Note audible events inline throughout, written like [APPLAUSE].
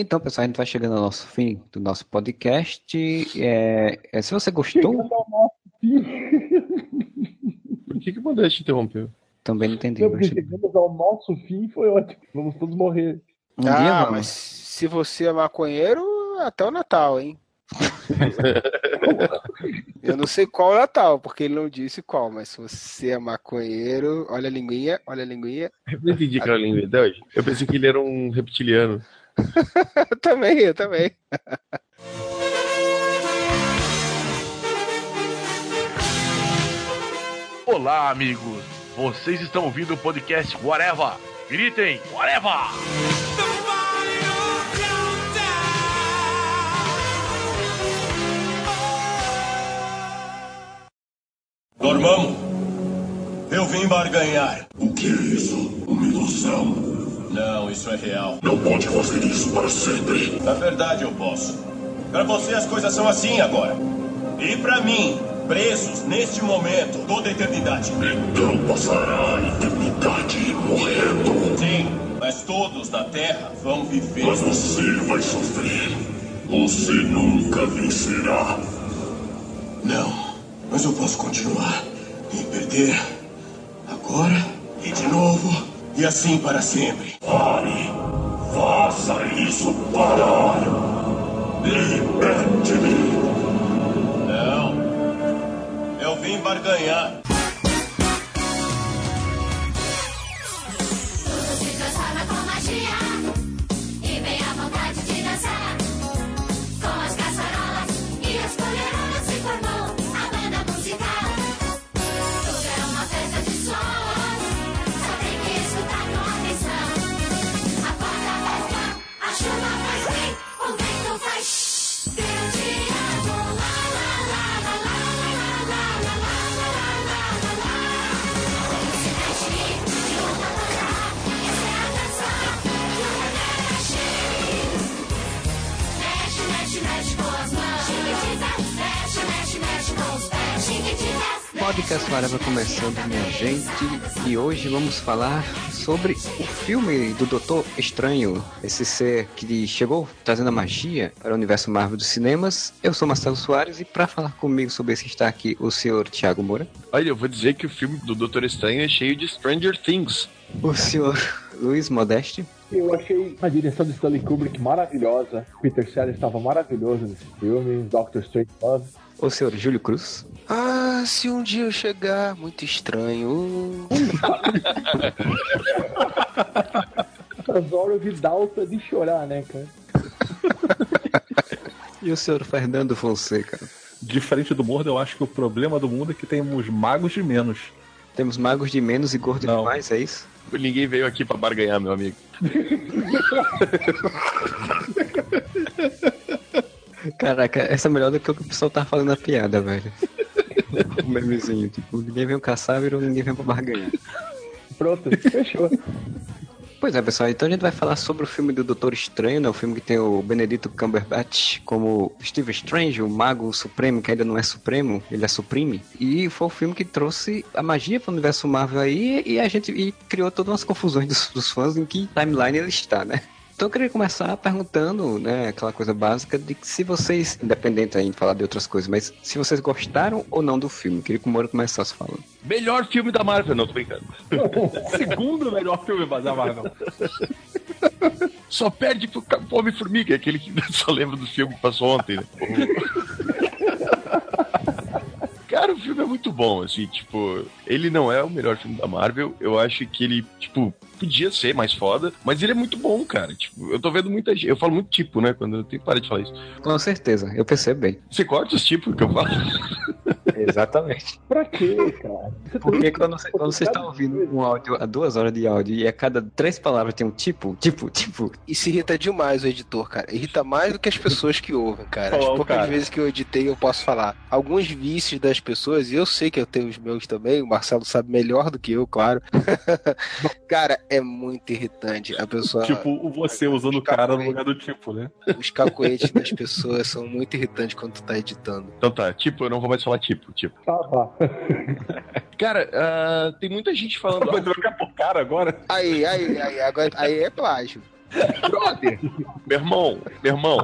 Então, pessoal, a gente vai chegando ao nosso fim do nosso podcast. É, é, se você gostou. Por que, que o Modeste interrompeu? Também não entendi. Não, porque chegamos ao nosso fim foi ótimo. Vamos todos morrer. Um ah, dia mas se você é maconheiro, até o Natal, hein? [LAUGHS] Eu não sei qual é o Natal, porque ele não disse qual, mas se você é maconheiro, olha a linguinha, olha a linguinha. Eu não entendi que era língua até hoje. Eu pensei que ele era um reptiliano. [LAUGHS] Também, eu também. Olá, amigos. Vocês estão ouvindo o podcast Whatever. Gritem, Whatever! Dormamos. Eu vim barganhar. O que é isso? Uma ilusão? Não, isso é real. Não pode fazer isso para sempre. Na verdade, eu posso. Para você, as coisas são assim agora. E para mim, presos neste momento, toda a eternidade. Então passará a eternidade morrendo. Sim, mas todos na Terra vão viver. Mas você vai sofrer. Você nunca vencerá. Não, mas eu posso continuar. E perder. Agora. E de novo. E assim para sempre. Pare. Faça isso parar. Liberte-me. Não. Eu vim barganhar. Podcast Whatever começando, minha gente. E hoje vamos falar sobre o filme do Doutor Estranho, esse ser que chegou trazendo a magia para o universo Marvel dos cinemas. Eu sou Marcelo Soares e para falar comigo sobre isso está aqui o senhor Thiago Moura, Olha, eu vou dizer que o filme do Doutor Estranho é cheio de Stranger Things. o senhor Luiz Modeste, Eu achei a direção de Stanley Kubrick maravilhosa. Peter Sellers estava maravilhoso nesse filme. Doctor Strange Love. O senhor Júlio Cruz, Ah, se um dia eu chegar, muito estranho. [LAUGHS] Azoro Vidalta de chorar, né, cara? [LAUGHS] e o senhor Fernando Fonseca. Diferente do Mordo, eu acho que o problema do mundo é que temos magos de menos. Temos magos de menos e gordos Não. de mais, é isso? Ninguém veio aqui pra barganhar, meu amigo. [LAUGHS] Caraca, essa é melhor do que o que o pessoal tá falando na piada, velho. [LAUGHS] o memezinho, tipo, ninguém veio caçar, virou ninguém veio pra barganhar. Pronto, fechou. Pois é, pessoal, então a gente vai falar sobre o filme do Doutor Estranho, né? O filme que tem o Benedito Cumberbatch como Steve Strange, o mago supremo, que ainda não é supremo, ele é supreme. E foi o filme que trouxe a magia pro universo Marvel aí e a gente e criou todas umas confusões dos, dos fãs em que timeline ele está, né? Então eu queria começar perguntando, né, aquela coisa básica de que se vocês, independente aí de falar de outras coisas, mas se vocês gostaram ou não do filme. Queria que o Moro começasse falando. Melhor filme da Marvel, não, tô brincando. [LAUGHS] Segundo melhor filme da Marvel. Só perde pro Homem-Formiga, aquele que [LAUGHS] só lembra do filme que passou ontem, né? [LAUGHS] Cara, o filme é muito bom, assim, tipo, ele não é o melhor filme da Marvel, eu acho que ele, tipo, podia ser mais foda, mas ele é muito bom, cara, tipo, eu tô vendo muita gente, eu falo muito tipo, né, quando eu tenho que parar de falar isso. Com certeza, eu percebo bem. Você corta os tipos que eu falo? [LAUGHS] Exatamente. Pra quê, cara? Porque quando você, quando você está ouvindo um áudio, a duas horas de áudio, e a cada três palavras tem um tipo, tipo, tipo, Isso irrita demais o editor, cara. Irrita mais do que as pessoas que ouvem, cara. As Oh, poucas cara. vezes que eu editei, eu posso falar. Alguns vícios das pessoas, e eu sei que eu tenho os meus também, o Marcelo sabe melhor do que eu, claro. [LAUGHS] cara, é muito irritante. A pessoa. Tipo, o você usando o cara no lugar do tipo, né? Os cacoetes [LAUGHS] das pessoas são muito irritantes quando tu tá editando. Então tá, tipo, eu não vou mais falar tipo, tipo. Tá, tá. [LAUGHS] Cara, ah, tem muita gente falando. Vai trocar por cara agora? Aí, aí, aí, agora, aí é plágio. Brother! Meu irmão, meu irmão,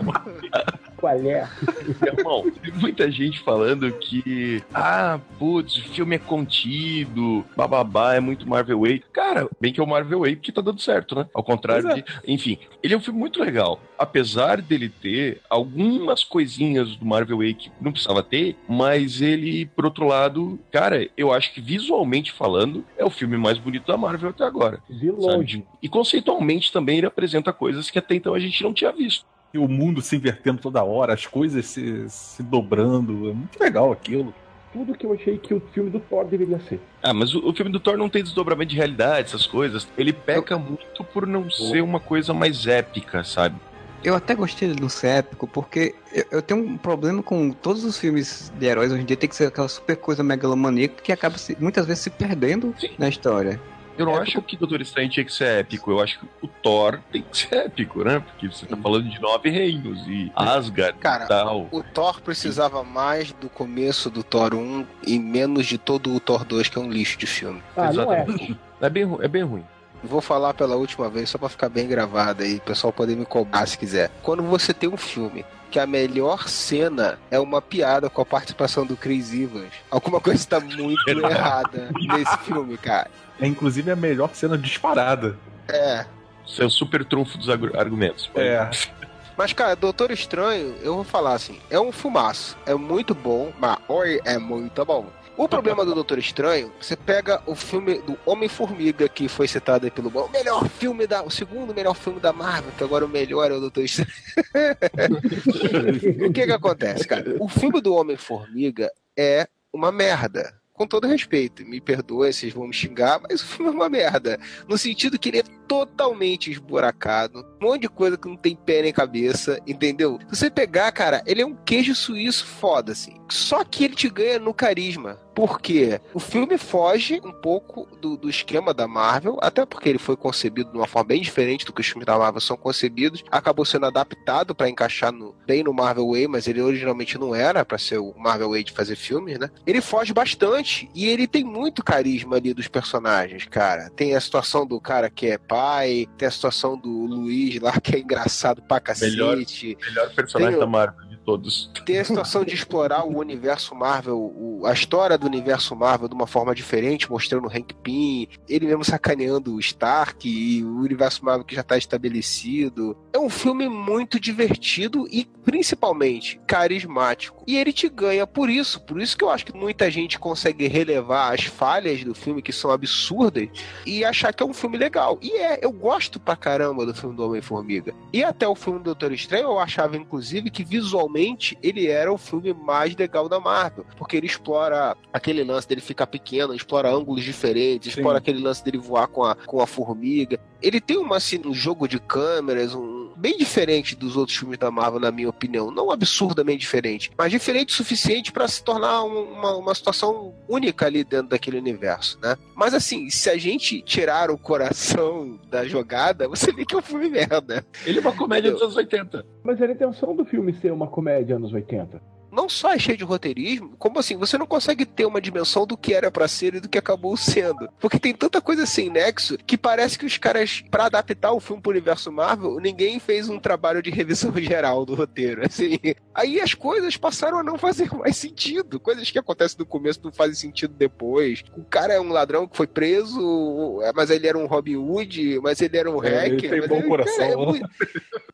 [LAUGHS] Qual é? [LAUGHS] irmão, tem muita gente falando que, ah, putz, o filme é contido, bababá, é muito Marvel Way. Cara, bem que é o Marvel Way porque tá dando certo, né? Ao contrário é. de. Enfim, ele é um filme muito legal. Apesar dele ter algumas coisinhas do Marvel Way que não precisava ter, mas ele, por outro lado, cara, eu acho que visualmente falando, é o filme mais bonito da Marvel até agora. De longe. E conceitualmente também ele apresenta coisas que até então a gente não tinha visto. E o mundo se invertendo toda hora, as coisas se, se dobrando. É muito legal aquilo. Tudo que eu achei que o filme do Thor deveria ser. Ah, mas o, o filme do Thor não tem desdobramento de realidade, essas coisas. Ele peca muito por não ser uma coisa mais épica, sabe? Eu até gostei de não ser épico, porque eu, eu tenho um problema com todos os filmes de heróis hoje em dia, tem que ser aquela super coisa megalomaníaca que acaba se- muitas vezes se perdendo Sim. na história. Eu não É, acho que Doutor Estranho tinha que ser épico. Eu acho que o Thor tem que ser épico, né? Porque você tá falando de nove reinos e Asgard Cara, e tal. O Thor precisava mais do começo do Thor 1 e menos de todo o Thor 2, que é um lixo de filme. Ah, não é. Exatamente. É bem, ru- é bem ruim. Vou falar pela última vez, só pra ficar bem gravado aí, o pessoal poder me cobrar se quiser. Quando você tem um filme que a melhor cena é uma piada com a participação do Chris Evans, alguma coisa tá muito [LAUGHS] errada nesse filme, cara. É inclusive a melhor cena disparada. É. Isso é o super trunfo dos argumentos. É. [LAUGHS] Mas, cara, Doutor Estranho, eu vou falar assim, é um fumaço. É muito bom, mas oi, é muito bom. O problema do Doutor Estranho, você pega o filme do Homem-Formiga, que foi citado aí pelo o melhor filme da. O segundo melhor filme da Marvel, que agora o melhor é o Doutor Estranho. [LAUGHS] o que que acontece, cara? O filme do Homem-Formiga é uma merda. Com todo respeito, me perdoem, vocês vão me xingar, mas o filme é uma merda. No sentido que ele é totalmente esburacado, um monte de coisa que não tem pé nem cabeça, entendeu? Se você pegar, cara, ele é um queijo suíço foda, assim. Só que ele te ganha no carisma. Por quê? O filme foge um pouco do, do esquema da Marvel, até porque ele foi concebido de uma forma bem diferente do que os filmes da Marvel são concebidos. Acabou sendo adaptado para encaixar no, bem no Marvel Way, mas ele originalmente não era para ser o Marvel Way de fazer filmes, né? Ele foge bastante e ele tem muito carisma ali dos personagens, cara. Tem a situação do cara que é pai, tem a situação do Luiz lá que é engraçado pra Melhor. cacete. Melhor personagem Tem o- da Marvel de todos. Tem a situação de explorar o universo Marvel, o- a história do universo Marvel de uma forma diferente, mostrando o Hank Pym, ele mesmo sacaneando o Stark e o universo Marvel que já está estabelecido. É um filme muito divertido e principalmente carismático. E ele te ganha por isso, por isso que eu acho que muita gente consegue relevar as falhas do filme que são absurdas e achar que é um filme legal. E é, eu gosto pra caramba do filme do Homem-Formiga. E até o filme do Doutor Estranho eu achava, inclusive, que visualmente ele era o filme mais legal da Marvel. Porque ele explora aquele lance dele ficar pequeno, explora ângulos diferentes, Sim. explora aquele lance dele voar com a, com a formiga. Ele tem uma, assim, um jogo de câmeras, um bem diferente dos outros filmes da Marvel, na minha opinião. Não absurdamente diferente, mas diferente o suficiente para se tornar um- uma, uma situação única ali dentro daquele universo, né? Mas assim, se a gente tirar o coração da jogada, você vê que é um filme merda. Ele é uma comédia dos anos 80. Mas era a intenção do filme ser uma comédia anos 80. Não só é cheio de roteirismo, como assim, você não consegue ter uma dimensão do que era pra ser e do que acabou sendo. Porque tem tanta coisa sem nexo que parece que os caras, pra adaptar o filme pro universo Marvel, ninguém fez um trabalho de revisão [LAUGHS] geral do roteiro. Assim, aí as coisas passaram a não fazer mais sentido. Coisas que acontecem no começo não fazem sentido depois. O cara é um ladrão que foi preso, é, mas ele era um Robin Hood, mas ele era um É, ele hacker. tem mas bom ele- coração. cara, é muito-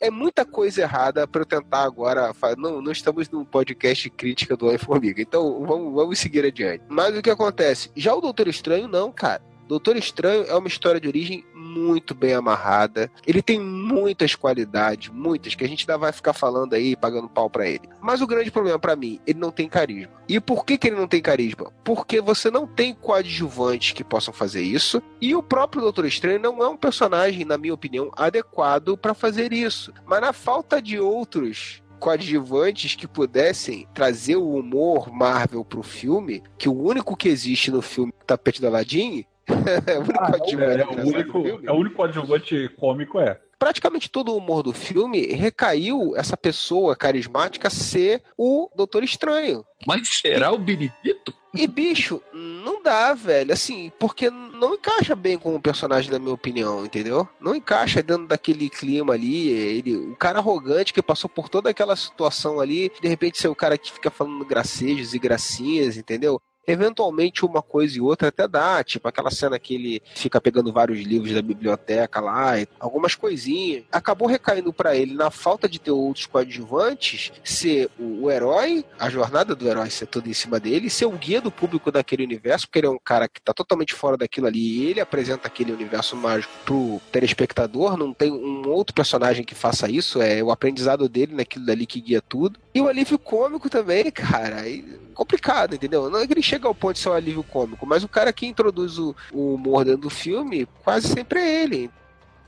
é muita coisa errada pra eu tentar agora. Não, não estamos num podcast de crítica do Homem-Formiga, então vamos, vamos seguir adiante. Mas o que acontece? Já o Doutor Estranho, não, cara. Doutor Estranho é uma história de origem muito bem amarrada. Ele tem muitas qualidades, muitas, que a gente ainda vai ficar falando aí, pagando pau pra ele. Mas o grande problema pra mim, ele não tem carisma. E por que, que ele não tem carisma? Porque você não tem coadjuvantes que possam fazer isso. E o próprio Doutor Estranho não é um personagem, na minha opinião, adequado pra fazer isso. Mas na falta de outros coadjuvantes que pudessem trazer o humor Marvel pro filme, que o único que existe no filme Tapete do Aladdin [LAUGHS] é o único Ah, É, é, o único, é o único coadjuvante cômico é. Praticamente todo o humor do filme recaiu essa pessoa carismática ser o Doutor Estranho. Mas será o Benedito? E, bicho, não dá, velho. Assim, porque não encaixa bem com o personagem, na minha opinião, entendeu? Não encaixa dentro daquele clima ali. Ele, o cara arrogante que passou por toda aquela situação ali, de repente ser o cara que fica falando gracejos e gracinhas, entendeu? Eventualmente uma coisa e outra até dá, tipo aquela cena que ele fica pegando vários livros da biblioteca lá, algumas coisinhas. Acabou recaindo pra ele na falta de ter outros coadjuvantes, ser o, herói, a jornada do herói ser toda em cima dele, ser o guia do público daquele universo, porque ele é um cara que tá totalmente fora daquilo ali e ele apresenta aquele universo mágico pro telespectador, não tem um outro personagem que faça isso, é o aprendizado dele naquilo dali que guia tudo. E o alívio cômico também, [LAUGHS] cara, aí complicado, entendeu? Não é chega ao ponto de ser um alívio cômico, mas o cara que introduz o, o humor dentro do filme, quase sempre é ele.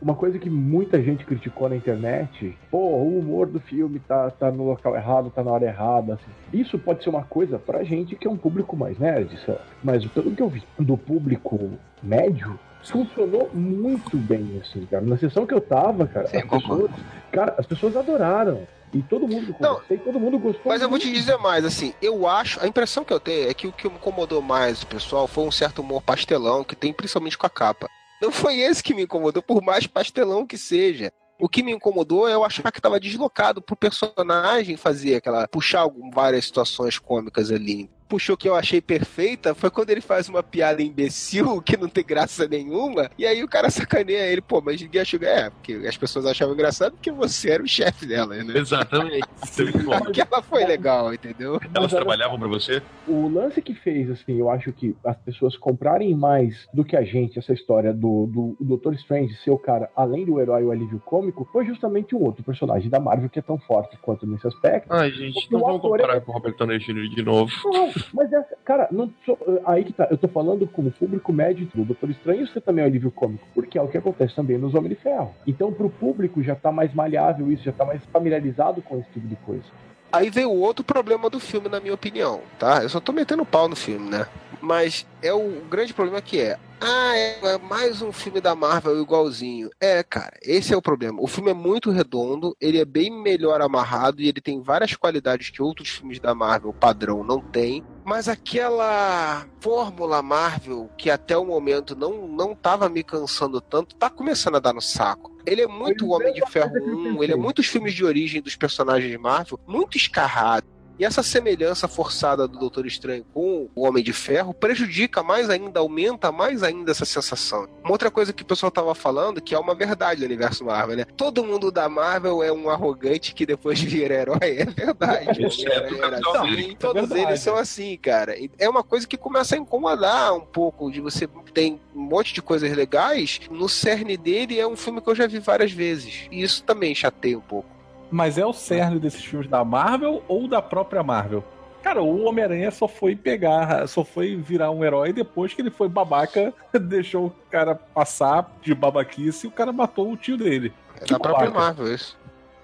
Uma coisa que muita gente criticou na internet, pô, o humor do filme tá, tá no local errado, tá na hora errada. assim. Isso pode ser uma coisa pra gente que é um público mais nerd, mas pelo que eu vi do público médio, funcionou muito bem, assim, cara. Na sessão que eu tava, cara, Sim, as pessoas, cara, as pessoas adoraram. E todo mundo Não, conversei, todo mundo gostou. Mas eu vou te dizer mais, assim, eu acho, a impressão que eu tenho é que o que me incomodou mais o pessoal foi um certo humor pastelão que tem principalmente com a capa. Não foi esse que me incomodou, por mais pastelão que seja. O que me incomodou é eu achar que estava deslocado pro personagem fazer aquela. puxar várias situações cômicas ali. Puxou que eu achei perfeita foi quando ele faz uma piada imbecil [LAUGHS] que não tem graça nenhuma, e aí o cara sacaneia ele, pô, mas ninguém achou. É, porque as pessoas achavam engraçado porque você era o chefe dela, né? Exatamente. [LAUGHS] Ela foi legal, entendeu? Elas trabalhavam pra você? O lance que fez, assim, eu acho que as pessoas comprarem mais do que a gente essa história do, do, do Doutor Strange ser o cara, além do herói, o alívio cômico, foi justamente um outro personagem da Marvel que é tão forte quanto nesse aspecto. Ai, gente, não vamos comparar é- com o Robert Downey Jr. de novo. Não, mas é, cara, não sou- aí que tá. Eu tô falando como público médio do Doutor Estranho, você também é um alívio cômico, porque é o que acontece também nos Homem de Ferro. Então, pro público já tá mais maleável isso, já tá mais familiarizado com esse tipo de coisa. Aí veio o outro problema do filme, na minha opinião, tá? Eu só tô metendo pau no filme, né? Mas é o grande problema que é. Ah, é mais um filme da Marvel igualzinho. É, cara, esse é o problema. O filme é muito redondo, ele é bem melhor amarrado e ele tem várias qualidades que outros filmes da Marvel padrão não tem. Mas aquela fórmula Marvel que até o momento não, não tava me cansando tanto, tá começando a dar no saco. Ele é muito Homem de mesma Ferro coisa que eu 1, pensei. ele é muitos filmes de origem dos personagens de Marvel, muito escarrado. E essa semelhança forçada do Doutor Estranho com o Homem de Ferro prejudica mais ainda, aumenta mais ainda essa sensação. Uma outra coisa que o pessoal tava falando, que é uma verdade do universo Marvel, né? Todo mundo da Marvel é um arrogante que depois vira herói. É verdade. O Era Capitão assim, América. todos É verdade. eles são assim, cara. É uma coisa que começa a incomodar um pouco, de você tem um monte de coisas legais, no cerne dele é um filme que eu já vi várias vezes. E isso também chateia um pouco. Mas é o cerne desses filmes da Marvel ou da própria Marvel? Cara, o Homem-Aranha só foi pegar, só foi virar um herói depois que ele foi babaca, [LAUGHS] deixou o cara passar de babaquice e o cara matou o tio dele. É Que da própria babaca. Marvel isso.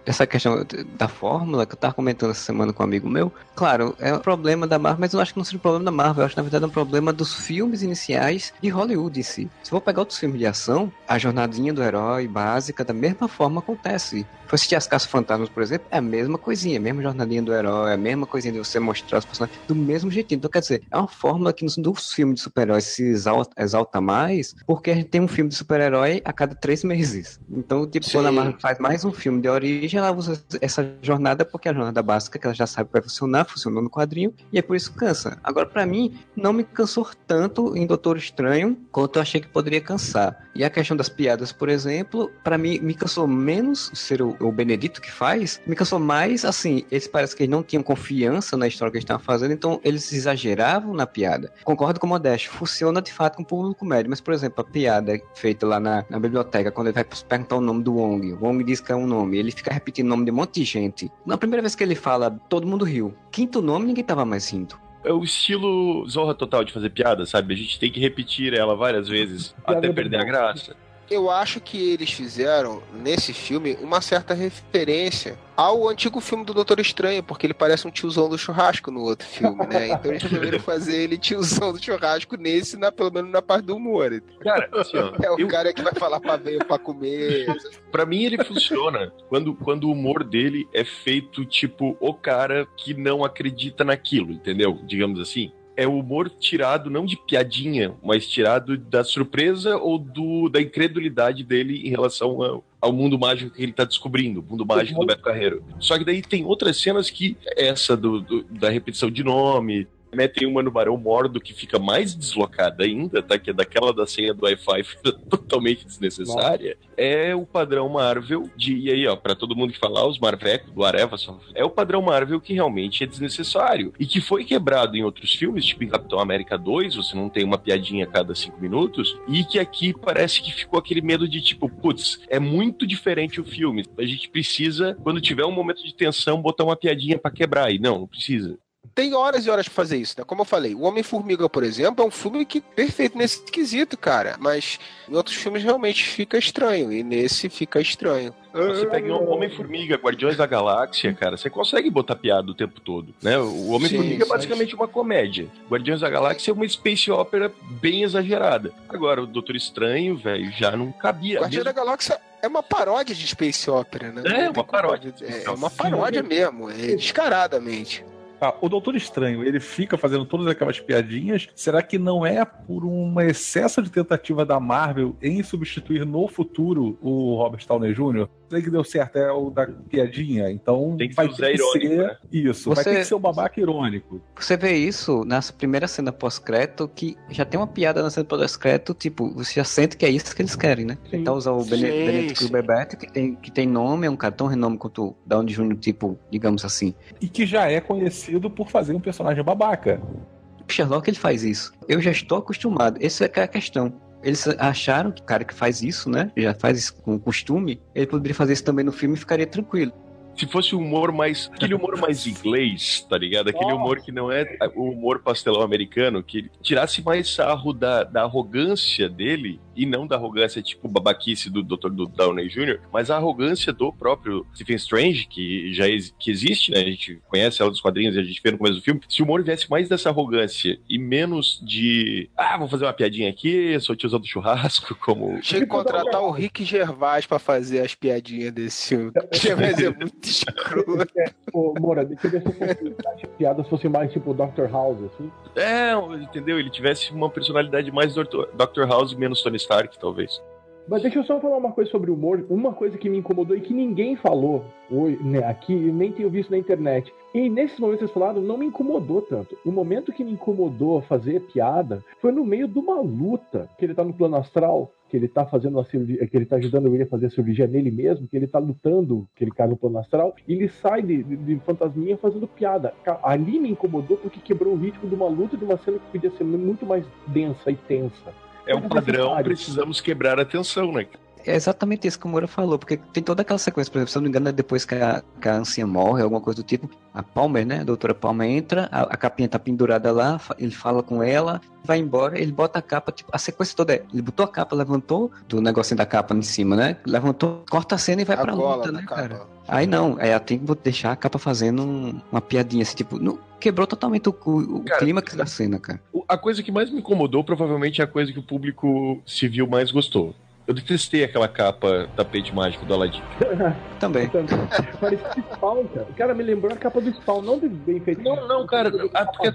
Essa questão da fórmula que eu tava comentando essa semana com um amigo meu, claro, é um problema da Marvel, mas eu acho que não seja um problema da Marvel, eu acho que na verdade é um problema dos filmes iniciais de Hollywood em si. Se for pegar outros filmes de ação, a jornadinha do herói básica da mesma forma acontece. Se assistir As Caças Fantasmas, por exemplo, é a mesma coisinha, a mesma jornadinha do herói, a mesma coisinha de você mostrar os personagens do mesmo jeitinho. Então, quer dizer, é uma fórmula que nos, nos filmes de super-heróis se exalta, exalta mais, porque a gente tem um filme de super-herói a cada três meses. Então, tipo, Sim. quando a Marvel faz mais um filme de origem, ela usa essa jornada porque é a jornada básica que ela já sabe vai funcionar, funcionou no quadrinho, e é por isso que cansa. Agora, pra mim, não me cansou tanto em Doutor Estranho quanto eu achei que poderia cansar. E a questão das piadas, por exemplo, pra mim me cansou menos ser o, o Benedito que faz, me cansou mais, assim, eles parece que eles não tinham confiança na história que eles estavam fazendo, então eles exageravam na piada. Concordo com o Modesto, funciona de fato com o público médio, mas, por exemplo, a piada feita lá na, na biblioteca, quando ele vai perguntar o nome do Wong, o Wong diz que é um nome, ele fica repetindo o nome de um monte de gente. Na primeira vez que ele fala, todo mundo riu. Quinto nome, ninguém tava mais rindo. É o estilo Zorra Total de fazer piada, sabe? A gente tem que repetir ela várias vezes até perder a graça. Eu acho que eles fizeram nesse filme uma certa referência ao antigo filme do Doutor Estranho, porque ele parece um tiozão do churrasco no outro filme, né? Então eles resolveram fazer ele tiozão do churrasco nesse, na, pelo menos na parte do humor. Cara, assim, ó, É o eu, cara que vai falar pra veio pra comer. pra mim ele funciona quando, quando o humor dele é feito tipo o cara que não acredita naquilo, entendeu? Digamos assim. É o humor tirado não de piadinha, mas tirado da surpresa ou do, da incredulidade dele em relação ao, ao mundo mágico que ele tá descobrindo, o mundo mágico do Beto Carreiro. Só que daí tem outras cenas que, essa do, do- da repetição de nome, né, tem uma no Barão Mordo que fica mais deslocada ainda, tá? Que é daquela da senha do Wi-Fi [LAUGHS] totalmente desnecessária. É o padrão Marvel de. E aí, ó, pra todo mundo que falar, os Marvecos, do Areva, só- é o padrão Marvel que realmente é desnecessário. E que foi quebrado em outros filmes, tipo em Capitão América 2, você não tem uma piadinha a cada cinco minutos. E que aqui parece que ficou aquele medo de tipo, putz, é muito diferente o filme. A gente precisa, quando tiver um momento de tensão, botar uma piadinha pra quebrar. E não, não precisa. Tem horas e horas pra fazer isso, né? Como eu falei, o Homem-Formiga, por exemplo, é um filme que perfeito nesse quesito, cara. Mas em outros filmes realmente fica estranho. E nesse fica estranho. Você pega um Homem-Formiga, Guardiões da Galáxia, cara, você consegue botar piada o tempo todo, né? O Homem-Formiga é basicamente uma comédia. Guardiões da Galáxia é uma space opera bem exagerada. Agora, o Doutor Estranho, velho, já não cabia. Guardião da Galáxia é uma paródia de Space Opera, né? É, uma paródia. como- É uma paródia mesmo, é descaradamente. Ah, o Doutor Estranho, ele fica fazendo todas aquelas piadinhas. Será que não é por um excesso de tentativa da Marvel em substituir no futuro o Robert Downey Jr.? Sei que deu certo, é o da piadinha. Então Tem que vai ter que irônico, ser né? isso. Vai Você- ter que ser o babaca irônico. Você vê isso nessa primeira cena pós-crédito, que já tem uma piada na cena pós-crédito, tipo, você já sente que é isso que eles querem, né? Sim. Então usar o Sim, Bene- Benedict sim. Cumberbatch, que tem, que tem nome, é um cara tão renome quanto o Downey Jr., tipo, digamos assim. E que já é conhecido por fazer um personagem babaca. O Sherlock, ele faz isso. Eu já estou acostumado. Essa é que é a questão. Eles acharam que o cara que faz isso, né? Já faz isso com costume, ele poderia fazer isso também no filme e ficaria tranquilo. Se fosse um humor mais. Aquele humor mais inglês, tá ligado? Aquele humor que não é o humor pastelão americano, que tirasse mais sarro da, da arrogância dele, e não da arrogância tipo babaquice do Dr. do Downey Jr., mas a arrogância do próprio Stephen Strange, que já ex- que existe, né? A gente conhece ela dos quadrinhos e a gente vê no começo do filme. Se o humor viesse mais dessa arrogância e menos de. Ah, vou fazer uma piadinha aqui, sou tiozão do churrasco, [LAUGHS] como. Tinha que contratar o Rick Gervais pra fazer as piadinhas desse filme. Gervais [LAUGHS] é muito escroto. Ô, Moura, deixa eu as piadas fossem mais tipo Dr. House, assim. É, entendeu? Ele tivesse uma personalidade mais Dr. House e menos Tony Stark, talvez. Mas deixa eu só falar uma coisa sobre o humor. Uma coisa que me incomodou e que ninguém falou hoje, né, aqui, nem tenho visto na internet. E nesses momentos que vocês falaram, não me incomodou tanto. O momento que me incomodou fazer piada foi no meio de uma luta, que ele tá no plano astral, que ele tá fazendo a cirurgia, que ele tá ajudando o a fazer a cirurgia nele mesmo, que ele tá lutando, que ele cai no plano astral, e ele sai de, de, de fantasminha fazendo piada. Ali me incomodou porque quebrou o ritmo de uma luta de uma cena que podia ser muito mais densa e tensa. É um Mas padrão, precisamos quebrar a tensão, né? É exatamente isso que o Moura falou, porque tem toda aquela sequência, por exemplo, se eu não me engano, é depois que a, que a anciã morre, alguma coisa do tipo, a Palmer, né, a doutora Palmer entra, a, a capinha tá pendurada lá, ele fala com ela, vai embora, ele bota a capa, tipo, a sequência toda é, ele botou a capa, levantou, do negocinho da capa em cima, né, levantou, corta a cena e vai A pra luta, né, capa. cara. Aí não, aí ela tem que deixar a capa fazendo um- uma piadinha, assim, tipo, não- quebrou totalmente o, o, o Cara, clímax da cena, cara. A coisa que mais me incomodou provavelmente é a coisa que o público civil mais gostou. Eu detestei aquela capa tapete mágico do Aladdin. [LAUGHS] Também. [LAUGHS] Parecia Spawn, cara. O cara me lembrou a capa do Spawn, não de bem feito. Não, não, cara, a, porque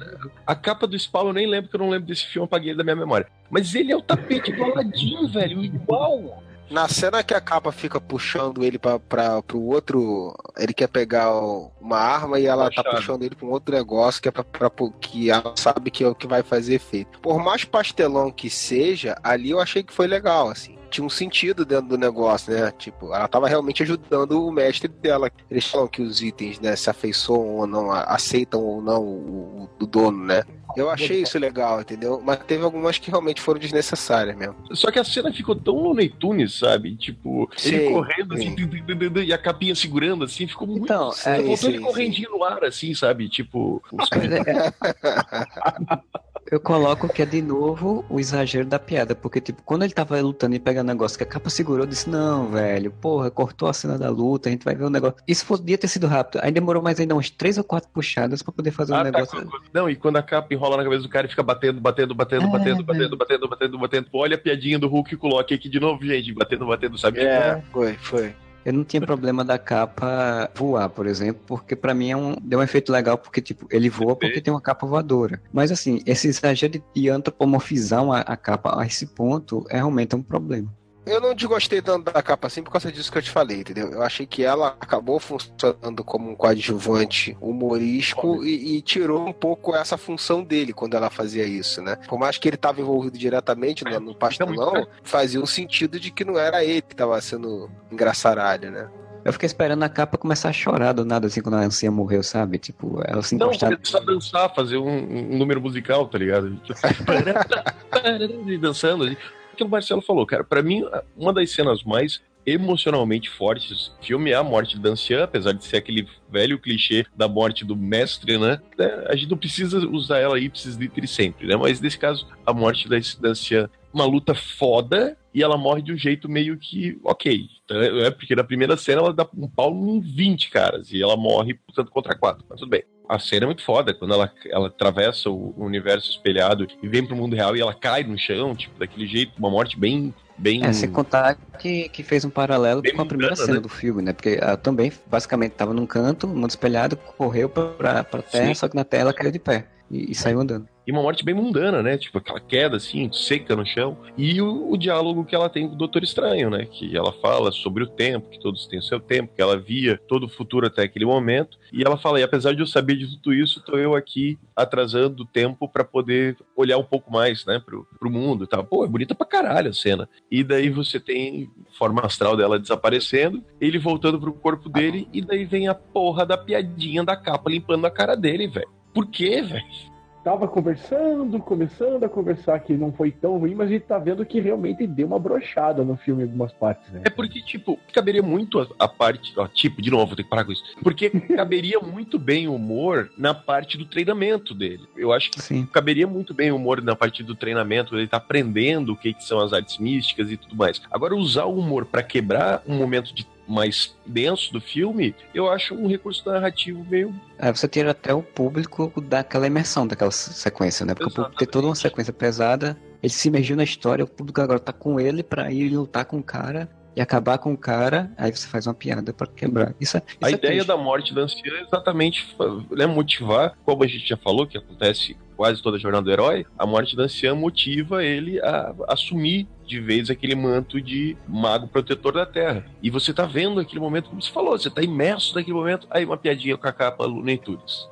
a capa do Spawn eu nem lembro, que eu não lembro desse filme, eu apaguei da minha memória. Mas ele é o tapete do Aladdin, [LAUGHS] velho, igual. Na cena que a capa fica puxando ele pra, pra, pro outro. Ele quer pegar o- uma arma e ela tá Machado. puxando ele pra um outro negócio que é pra, pra- que ela sabe que é o que vai fazer efeito. Por mais pastelão que seja, ali eu achei que foi legal, assim. Tinha um sentido dentro do negócio, né? Tipo, ela tava realmente ajudando o mestre dela. Eles falam que os itens, né, se afeiçoam ou não, aceitam ou não o, o- o dono, né? Eu achei isso legal, entendeu? Mas teve algumas que realmente foram desnecessárias mesmo. Só que a cena ficou tão Looney Tunes, sabe? Tipo, ele Sim, correndo assim, sim. du- e a capinha segurando assim, ficou muito. Então, é, Faltou sim, ele sim. correndinho no ar, assim, sabe? Tipo, [LAUGHS] os [LAUGHS] Eu coloco que é de novo o exagero da piada, porque, tipo, quando ele tava lutando e pegando negócio que a capa segurou, eu disse: Não, velho, porra, cortou a cena da luta, a gente vai ver o negócio. Isso podia ter sido rápido. Aí demorou mais ainda umas três ou quatro puxadas pra poder fazer um Ah, tá, negócio. Não, e quando a capa enrola na cabeça do cara e fica batendo, batendo, batendo, É, batendo, batendo, batendo, batendo, batendo. Olha a piadinha do Hulk o Loki aqui de novo, gente. Batendo, batendo, sabe? É, foi, foi. Eu não tinha problema da capa voar, por exemplo, porque pra mim é um, deu um efeito legal, porque, tipo, ele voa porque tem uma capa voadora. Mas, assim, esse exagero de, de antropomorfizar uma- a capa a esse ponto é realmente um problema. Eu não desgostei tanto da capa assim por causa disso que eu te falei, entendeu? Eu achei que ela acabou funcionando como um coadjuvante humorístico e, e tirou um pouco essa função dele quando ela fazia isso, né? Por mais que ele estava envolvido diretamente no, no pastelão, fazia um sentido de que não era ele que estava sendo engraçaralho, né? Eu fiquei esperando a capa começar a chorar do nada, assim, quando a Anciã morreu, sabe? Tipo, ela se Não, encostar. começar a dançar, fazer um, um número musical, tá ligado? [LAUGHS] e dançando. assim. Que o Marcelo falou, cara, pra mim, uma das cenas mais emocionalmente fortes do filme é a morte da anciã, apesar de ser aquele velho clichê da morte do mestre, né? É, A gente não precisa usar ela ipsis literis sempre, né? Mas nesse caso, a morte da, da anciã, uma luta foda, e ela morre de um jeito meio que ok. Então, É porque na primeira cena ela dá um pau em 20 caras, e ela morre lutando contra quatro, mas tudo bem. A cena é muito foda, quando ela, ela atravessa o universo espelhado e vem pro mundo real e ela cai no chão, tipo, daquele jeito, uma morte bem. bem... É, sem contar que, que fez um paralelo Bem com a primeira cena né? do filme, né? Porque ela também, basicamente, tava num canto, mundo espelhado, correu pra, pra terra, Sim. só que na terra ela caiu de pé e, e saiu andando. E uma morte bem mundana, né? Tipo, aquela queda assim, seca no chão. E o, o diálogo que ela tem com o Doutor Estranho, né? Que ela fala sobre o tempo, que todos têm o seu tempo, que ela via todo o futuro até aquele momento. E ela fala: e apesar de eu saber de tudo isso, tô eu aqui atrasando o tempo pra poder olhar um pouco mais, né? Pro, pro mundo tal. Pô, é bonita pra caralho a cena. E daí você tem forma astral dela desaparecendo, ele voltando pro corpo dele, e daí vem a porra da piadinha da capa limpando a cara dele, velho. Por quê, velho? Tava conversando, começando a conversar que não foi tão ruim, mas a gente tá vendo que realmente deu uma brochada no filme em algumas partes, né? É porque, tipo, caberia muito a, a parte. Ó, tipo, de novo, vou ter que parar com isso. Porque [LAUGHS] caberia muito bem o humor na parte do treinamento dele. Eu acho que Sim. caberia muito bem o humor na parte do treinamento, ele tá aprendendo o que, que são as artes místicas e tudo mais. Agora, usar o humor pra quebrar um momento de mais denso do filme, eu acho um recurso narrativo meio. Aí você tira até o público daquela imersão, daquela se- sequência, né? Porque o público tem toda uma sequência pesada, ele se imergiu na história, o público agora tá com ele pra ir lutar com o cara e acabar com o cara, aí você faz uma piada pra quebrar. Isso, é- isso A é ideia triste. da morte da anciã é exatamente né, motivar, como a gente já falou, que acontece quase toda a jornada do herói, a morte da anciã motiva ele a assumir de vez aquele manto de mago protetor da Terra. E você tá vendo aquele momento, como você falou, você tá imerso naquele momento, aí uma piadinha com a capa Looney Tunes.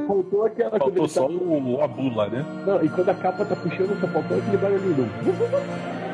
Só faltou aquela Faltou ele só tá- o, o Abu lá, né? Não, e quando a capa tá puxando, só faltou aquele barulhinho. do-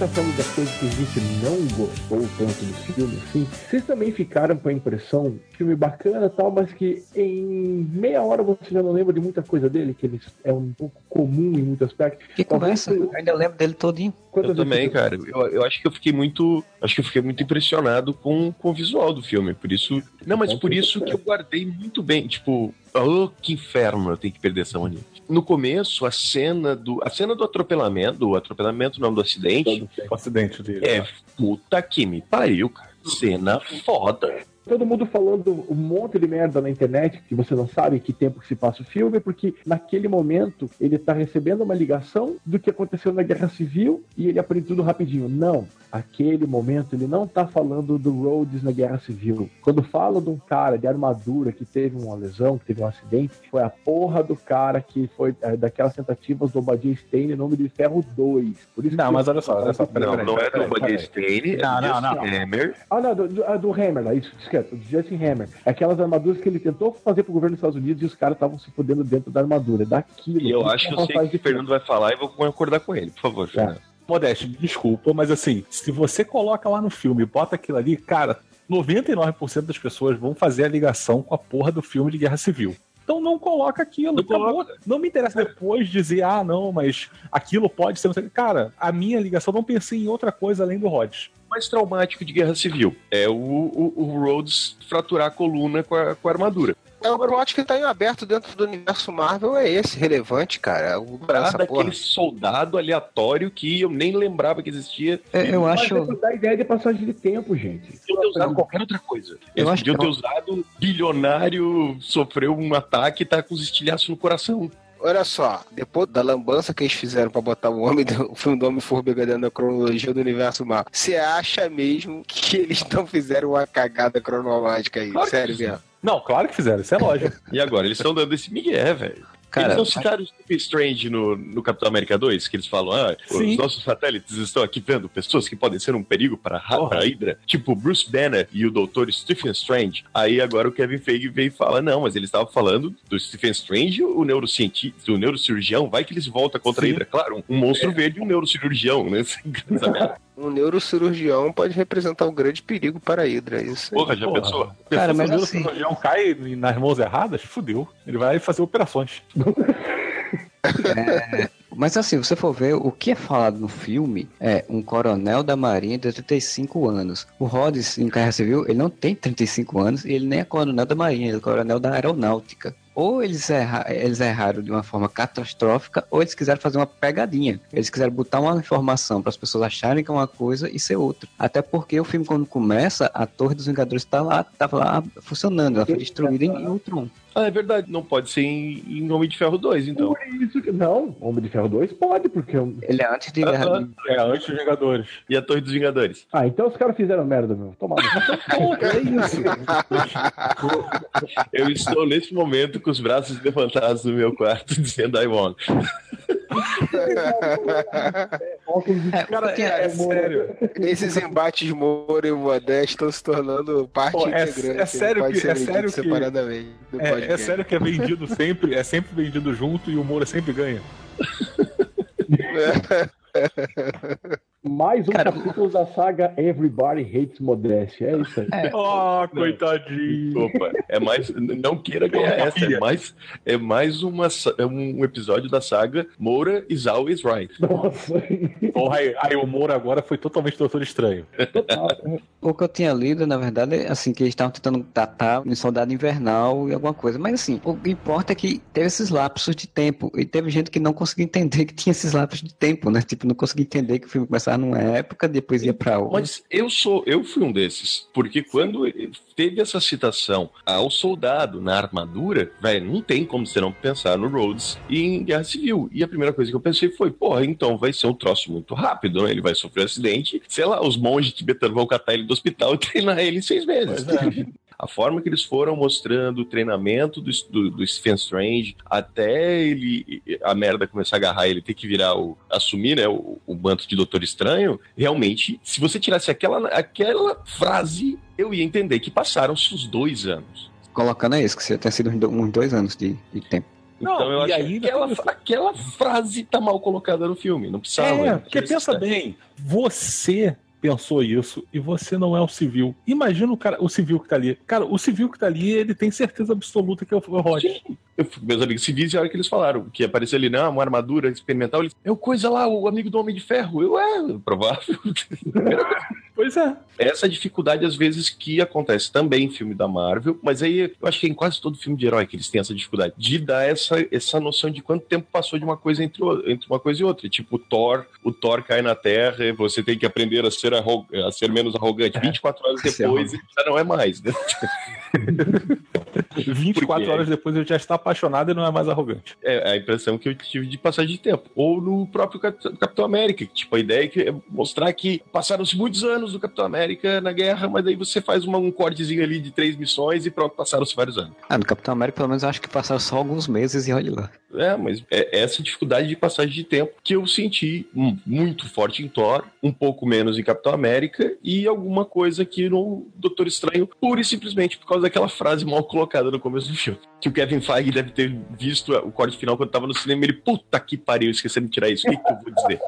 Já que a gente tá falando das coisas que a gente não gostou tanto do filme, assim, vocês também ficaram com a impressão, filme bacana e tal, mas que em meia hora você já não lembra de muita coisa dele, que ele é um pouco comum em muitos aspectos. Que conversa, eu ainda lembro dele todinho. Quantas Eu também, vezes- cara. Eu, eu acho que eu fiquei muito. Acho que eu fiquei muito impressionado com, com o visual do filme. Por isso. Não, mas por isso que eu guardei muito bem. Tipo, oh, que inferno eu tenho que perder essa mania. No começo, a cena do. A cena do atropelamento, o atropelamento, o nome do acidente. O acidente dele. É puta que me pariu, cara. Cena foda. Todo mundo falando um monte de merda na internet que você não sabe que tempo que se passa o filme, porque naquele momento ele tá recebendo uma ligação do que aconteceu na Guerra Civil e ele aprende tudo rapidinho. Não, aquele momento ele não tá falando do Rhodes na Guerra Civil. Quando fala de um cara de armadura que teve uma lesão, que teve um acidente, foi a porra do cara que foi é, daquelas tentativas do Obadiah Stane em nome de Ferro 2. Por isso Não, mas olha só, olha só, peraí, Não, peraí, não é peraí, do. Obadiah Stane, é Não, do não, não. Hammer. Ah, não, do, do, ah, do Hammer lá, isso, é, do Justin Hammer. Aquelas armaduras que ele tentou fazer pro governo dos Estados Unidos e os caras estavam se fudendo dentro da armadura. Daquilo. E eu acho é que eu uma sei que o Fernando vai falar e vou concordar com ele, por favor, Fernando. Modeste, desculpa, mas assim, se você coloca lá no filme e bota aquilo ali, cara, 99% das pessoas vão fazer a ligação com a porra do filme de Guerra Civil. Então não coloca aquilo, Não coloca. Não me interessa depois dizer, ah, não, mas aquilo pode ser. não sei o quê. Cara, a minha ligação não pensei em outra coisa além do Rhodes. Mais traumático de Guerra Civil é o, o, o Rhodes fraturar a coluna com a, com a armadura. É o plot que tá em aberto dentro do universo Marvel é esse, relevante, cara. O Ah, essa daquele porra. soldado aleatório que eu nem lembrava que existia. É, eu Mas acho. é pra dar ideia de passagem de tempo, gente. Podiam ter usado qualquer outra coisa. Eu Eles acho podiam que- ter usado bilionário, sofreu um ataque e tá com os estilhaços no coração. Olha só, depois da lambança que eles fizeram pra botar o, homem do, o filme do Homem-Formiga dentro da cronologia do universo Marvel, você acha mesmo que eles não fizeram uma cagada cronológica aí? Claro Sério mesmo. Não, claro que fizeram, isso é lógico. E agora, eles estão dando esse migué, velho. Cara, eles não citaram o Stephen Strange no, no Capitão América 2, que eles falam, ah, Sim. os nossos satélites estão aqui vendo pessoas que podem ser um perigo para a, a Hydra, tipo Bruce Banner e o Doutor Stephen Strange. Aí agora o Kevin Feige veio e fala, não, mas eles estavam falando do Stephen Strange, o neurocientista, o neurocirurgião, vai que eles voltam contra a Sim. Hydra. Claro, um, um monstro verde e um neurocirurgião, né? [LAUGHS] [LAUGHS] Um neurocirurgião pode representar um grande perigo para a Hydra. Isso aí. Porra, já Porra. pensou? Cara, mas Se o assim- cirurgião cai nas mãos erradas, fudeu. Ele vai fazer operações. Mas assim, você for ver, o que é falado no filme é um coronel da marinha de 35 anos. O Rhodes, em Guerra Civil, ele não tem 35 anos e ele nem é coronel da marinha, ele é coronel da aeronáutica. Ou eles, erra- eles erraram de uma forma catastrófica, ou eles quiseram fazer uma pegadinha. Eles quiseram botar uma informação para as pessoas acharem que é uma coisa e ser outra. Até porque o filme, quando começa, a Torre dos Vingadores está lá, tava lá funcionando, ela foi destruída em Ultron. Ah, é verdade, não pode ser em, em Homem de Ferro 2, então. Por isso que. Não, Homem de Ferro 2 pode, porque. eu- Ele é antes de Ah, É, antes dos Vingadores. E a Torre dos Vingadores. Ah, então os caras fizeram merda, meu. Toma. [LAUGHS] é isso. Eu estou nesse momento com os braços levantados no meu quarto [LAUGHS] dizendo I won. Óculos de É, Cara, é, é sério. Esses embates Moro e Modesto estão se tornando parte Pô, é- integrante. é sério que- é sério que- separadamente do É, é sério que é vendido sempre, é sempre vendido junto e o Moura sempre ganha. [LAUGHS] [LAUGHS] [LAUGHS] Mais um Cara, capítulo da saga Everybody Hates Modesty. É isso aí. É. Oh, coitadinho. Opa, é mais. Não queira ganhar essa, é mais, é mais uma, é um episódio da saga Moura is always right. Nossa. Porra, aí, aí o Moura agora foi totalmente Doutor Estranho. O que eu tinha lido, na verdade, é assim, que eles estavam tentando datar um soldado invernal e alguma coisa. Mas assim, o que importa é que teve esses lapsos de tempo. E teve gente que não conseguia entender que tinha esses lapsos de tempo, né? Tipo, não conseguia entender que o filme começava numa época, depois ia pra outra. Mas eu sou, eu fui um desses, porque quando teve essa citação ao soldado na armadura, velho, não tem como você não pensar no Rhodes e em Guerra Civil. E a primeira coisa que eu pensei foi, porra, então vai ser um troço muito rápido, né? Ele vai sofrer um acidente, sei lá, os monges tibetanos vão catar ele do hospital e [LAUGHS] treinar ele em seis meses. [LAUGHS] A forma que eles foram mostrando o treinamento do, do, do Stephen Strange até ele a merda começar a agarrar ele ter que virar o assumir né, o, o manto de Doutor Estranho, realmente, se você tirasse aquela, aquela frase, eu ia entender que passaram-se os dois anos. Colocando é isso, que você tem sido uns do- uns dois anos de, de tempo. Não, Então eu e acho aí que aquela, aquela frase tá mal colocada no filme, não precisava. É, porque pensa necessidade. bem, você pensou isso e você não é o civil. Imagina o cara, o civil que tá ali. Cara, o civil que tá ali, ele tem certeza absoluta que é o Rod. Sim. Eu, meus amigos civis, a hora que eles falaram que apareceu ali, não, uma armadura experimental, eles, é o coisa lá, o amigo do Homem de Ferro. Eu, é, provável. [LAUGHS] Pois é. Essa dificuldade, às vezes, que acontece também em filme da Marvel, mas aí eu acho que em quase todo filme de herói que eles têm essa dificuldade de dar essa, essa noção de quanto tempo passou de uma coisa entre, entre uma coisa e outra. Tipo, o Thor, o Thor cai na Terra e você tem que aprender a ser, arro- a ser menos arrogante. 24 horas Ser depois, ele já não é mais, né? 24 Por quê? horas depois ele já está apaixonado e não é mais arrogante. É a impressão que eu tive de passagem de tempo. Ou no próprio Cap- Capitão América, que, tipo, a ideia é, que é mostrar que passaram-se muitos anos do Capitão América na guerra, mas aí você faz uma- um cortezinho ali de três missões e pronto, passaram-se vários anos. Ah, no Capitão América, pelo menos, acho que passaram só alguns meses e olha lá. É, mas é essa dificuldade de passagem de tempo que eu senti muito forte em Thor, um pouco menos em Capitão América e alguma coisa aqui no Doutor Estranho, pura e simplesmente por causa daquela frase mal colocada no começo do filme. Que o Kevin Feige deve ter visto o corte final quando tava no cinema e ele, puta que pariu, esqueci de tirar isso. O que, que eu vou dizer?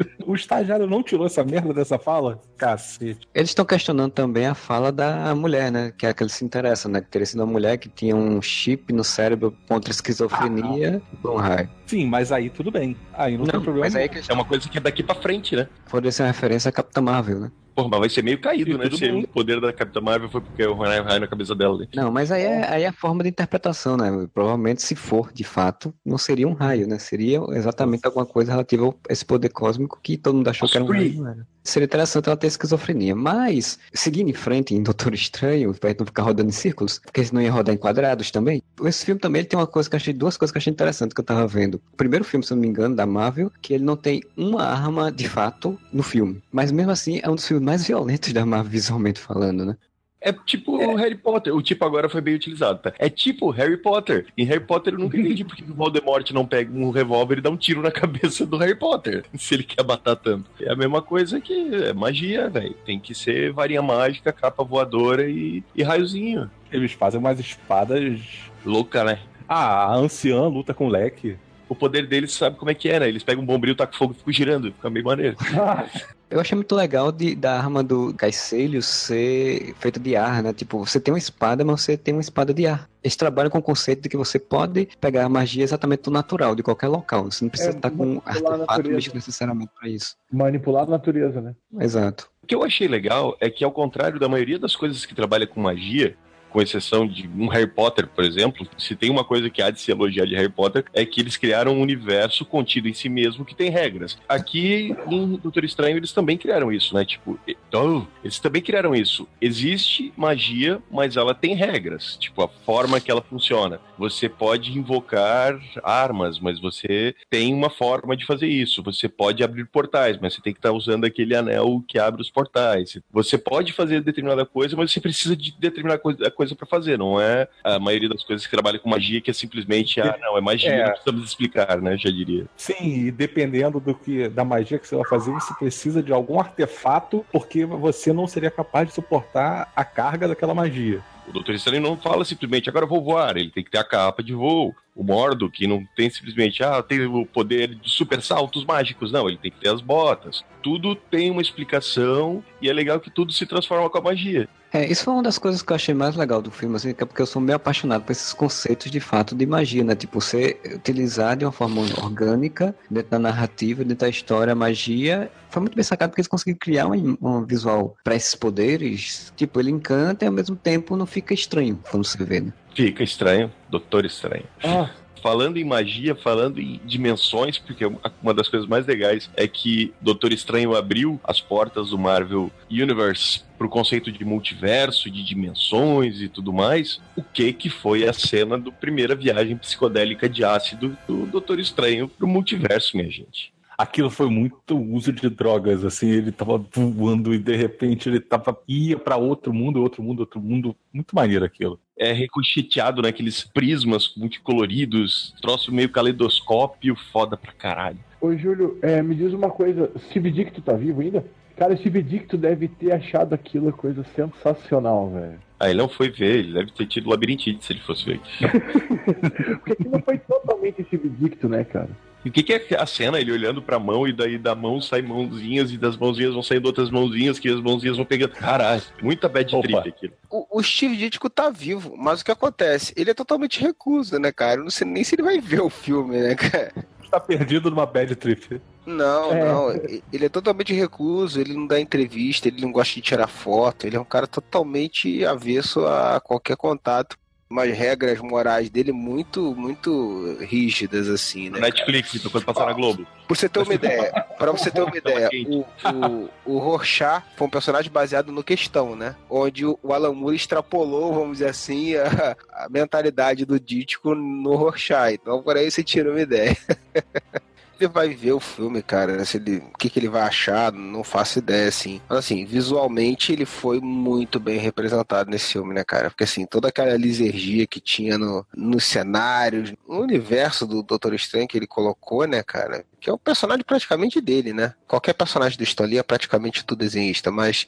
[LAUGHS] O estagiário não tirou essa merda dessa fala? Cacete. Eles estão questionando também a fala da mulher, né? Que é a que ele se interessa, né? Que teria sido uma mulher que tinha um chip no cérebro contra esquizofrenia e um raio. Sim, mas aí tudo bem. Aí não, tem Não, problema. mas aí que É uma coisa que é daqui pra frente, né? poderia ser uma referência a Capitã Marvel, né? Porra, mas vai ser meio caído, né? Se o poder da Capitã Marvel foi porque o raio raio na cabeça dela. né? Não, mas aí é, aí é a forma de interpretação, né? Provavelmente, se for de fato, não seria um raio, né? Seria exatamente alguma coisa relativa a esse poder cósmico que todo mundo achou que era um raio. era. Seria interessante ela ter esquizofrenia. Mas, seguindo em frente em Doutor Estranho, pra gente não ficar rodando em círculos, porque senão ia rodar em quadrados também. Esse filme também ele tem uma coisa que eu achei, duas coisas que eu achei interessante que eu tava vendo. O primeiro filme, se eu não me engano, da Marvel, que ele não tem uma arma de fato no filme. Mas mesmo assim, é um dos filmes mais violentos da Marvel, visualmente falando, né? É tipo o Harry Potter. O tipo agora foi bem utilizado, tá? É tipo Harry Potter. Em Harry Potter eu nunca [LAUGHS] entendi por que o Voldemort não pega um revólver e dá um tiro na [LAUGHS] cabeça do Harry Potter. [LAUGHS] Se ele quer matar tanto. É a mesma coisa que é magia, velho. Tem que ser varinha mágica, capa voadora e, e raiozinho. Eles fazem umas espadas. Louca, né? Ah, a anciã luta com leque. O poder deles sabe como é que é, né? Eles pegam um bombril, tacam fogo e ficam girando. Fica meio maneiro. [LAUGHS] Eu achei muito legal de, da arma do Gaicelio ser feita de ar, né? Tipo, você tem uma espada, mas você tem uma espada de ar. Eles trabalham com o conceito de que você pode pegar a magia exatamente do natural, de qualquer local. Você não precisa É, estar com um artefato místico necessariamente para isso. Manipular a natureza, né? Exato. O que eu achei legal é que, ao contrário da maioria das coisas que trabalha com magia, com exceção de um Harry Potter, por exemplo, se tem uma coisa que há de se elogiar de Harry Potter, é que eles criaram um universo contido em si mesmo que tem regras. Aqui em Doutor Estranho eles também criaram isso, né? Tipo, então, eles também criaram isso. Existe magia, mas ela tem regras. Tipo, a forma que ela funciona. Você pode invocar armas, mas você tem uma forma de fazer isso. Você pode abrir portais, mas você tem que estar usando aquele anel que abre os portais. Você pode fazer determinada coisa, mas você precisa de determinada coisa, coisa para fazer. Não é a maioria das coisas que trabalham com magia que é simplesmente, ah, não, é magia, É. não precisamos explicar, né? Já diria. Sim, e dependendo do que da magia que você vai fazer, você precisa de algum artefato, porque você não seria capaz de suportar a carga daquela magia. O Doutor Estranho não fala simplesmente, agora eu vou voar. Ele tem que ter a capa de voo. O Mordo, que não tem simplesmente, ah, tem o poder de super saltos mágicos. Não, ele tem que ter as botas. Tudo tem uma explicação e é legal que tudo se transforma com a magia. É, isso foi uma das coisas que eu achei mais legal do filme, assim, que é porque eu sou meio apaixonado por esses conceitos de fato de magia, né? Tipo, você utilizar de uma forma orgânica, dentro da narrativa, dentro da história, a magia. Foi muito bem sacado porque eles conseguiram criar um, um visual para esses poderes. Tipo, ele encanta e ao mesmo tempo não fica estranho quando você vê, né? Fica estranho, Doutor Estranho. Ah, Falando em magia, falando em dimensões, porque uma das coisas mais legais é que Doutor Estranho abriu as portas do Marvel Universe pro conceito de multiverso, de dimensões e tudo mais. O que que foi a cena do primeira viagem psicodélica de ácido do Doutor Estranho pro multiverso, minha gente? Aquilo foi muito uso de drogas, assim, ele tava voando e de repente ele tava ia pra outro mundo, outro mundo, outro mundo, muito maneiro aquilo. É ricocheteado naqueles prismas multicoloridos, troço meio caleidoscópio, foda pra caralho. Ô, Júlio, é, me diz uma coisa. Steve Dicto tá vivo ainda? Cara, Steve Dicto deve ter achado aquilo coisa sensacional, velho. Ah, ele não foi ver, ele deve ter tido labirintite se ele fosse ver. [LAUGHS] Porque aquilo foi totalmente Steve Dicto, né, cara? E o que, que é a cena? Ele olhando pra mão e daí da mão saem mãozinhas e das mãozinhas vão saindo outras mãozinhas que as mãozinhas vão pegando. Caralho, muita bad Opa. trip aquilo. O, o Steve Ditko tá vivo, mas o que acontece? Ele é totalmente recluso, né, cara? Eu não sei nem se ele vai ver o filme, né, cara? Tá perdido numa bad trip. Não, É. não. Ele é totalmente recluso, ele não dá entrevista, ele não gosta de tirar foto, ele é um cara totalmente avesso a qualquer contato. Umas regras morais dele muito, muito rígidas, assim, né? Netflix, então quando passar na Globo. Pra você ter uma [LAUGHS] ideia, pra você ter uma ideia, o, o, o Rorschach foi um personagem baseado no Questão, né? Onde o o Alan Moore extrapolou, vamos dizer assim, a, a mentalidade do Dítico no Rorschach. Então, por aí você tira uma ideia. [LAUGHS] Ele vai ver o filme, cara, se ele, o que, que ele vai achar, não faço ideia, assim. Mas assim, visualmente ele foi muito bem representado nesse filme, né, cara? Porque assim, toda aquela lisergia que tinha no, nos cenários, no universo do Doutor Estranho que ele colocou, né, cara? Que é o personagem praticamente dele, né? Qualquer personagem do Stan Lee é praticamente tudo desenhista, mas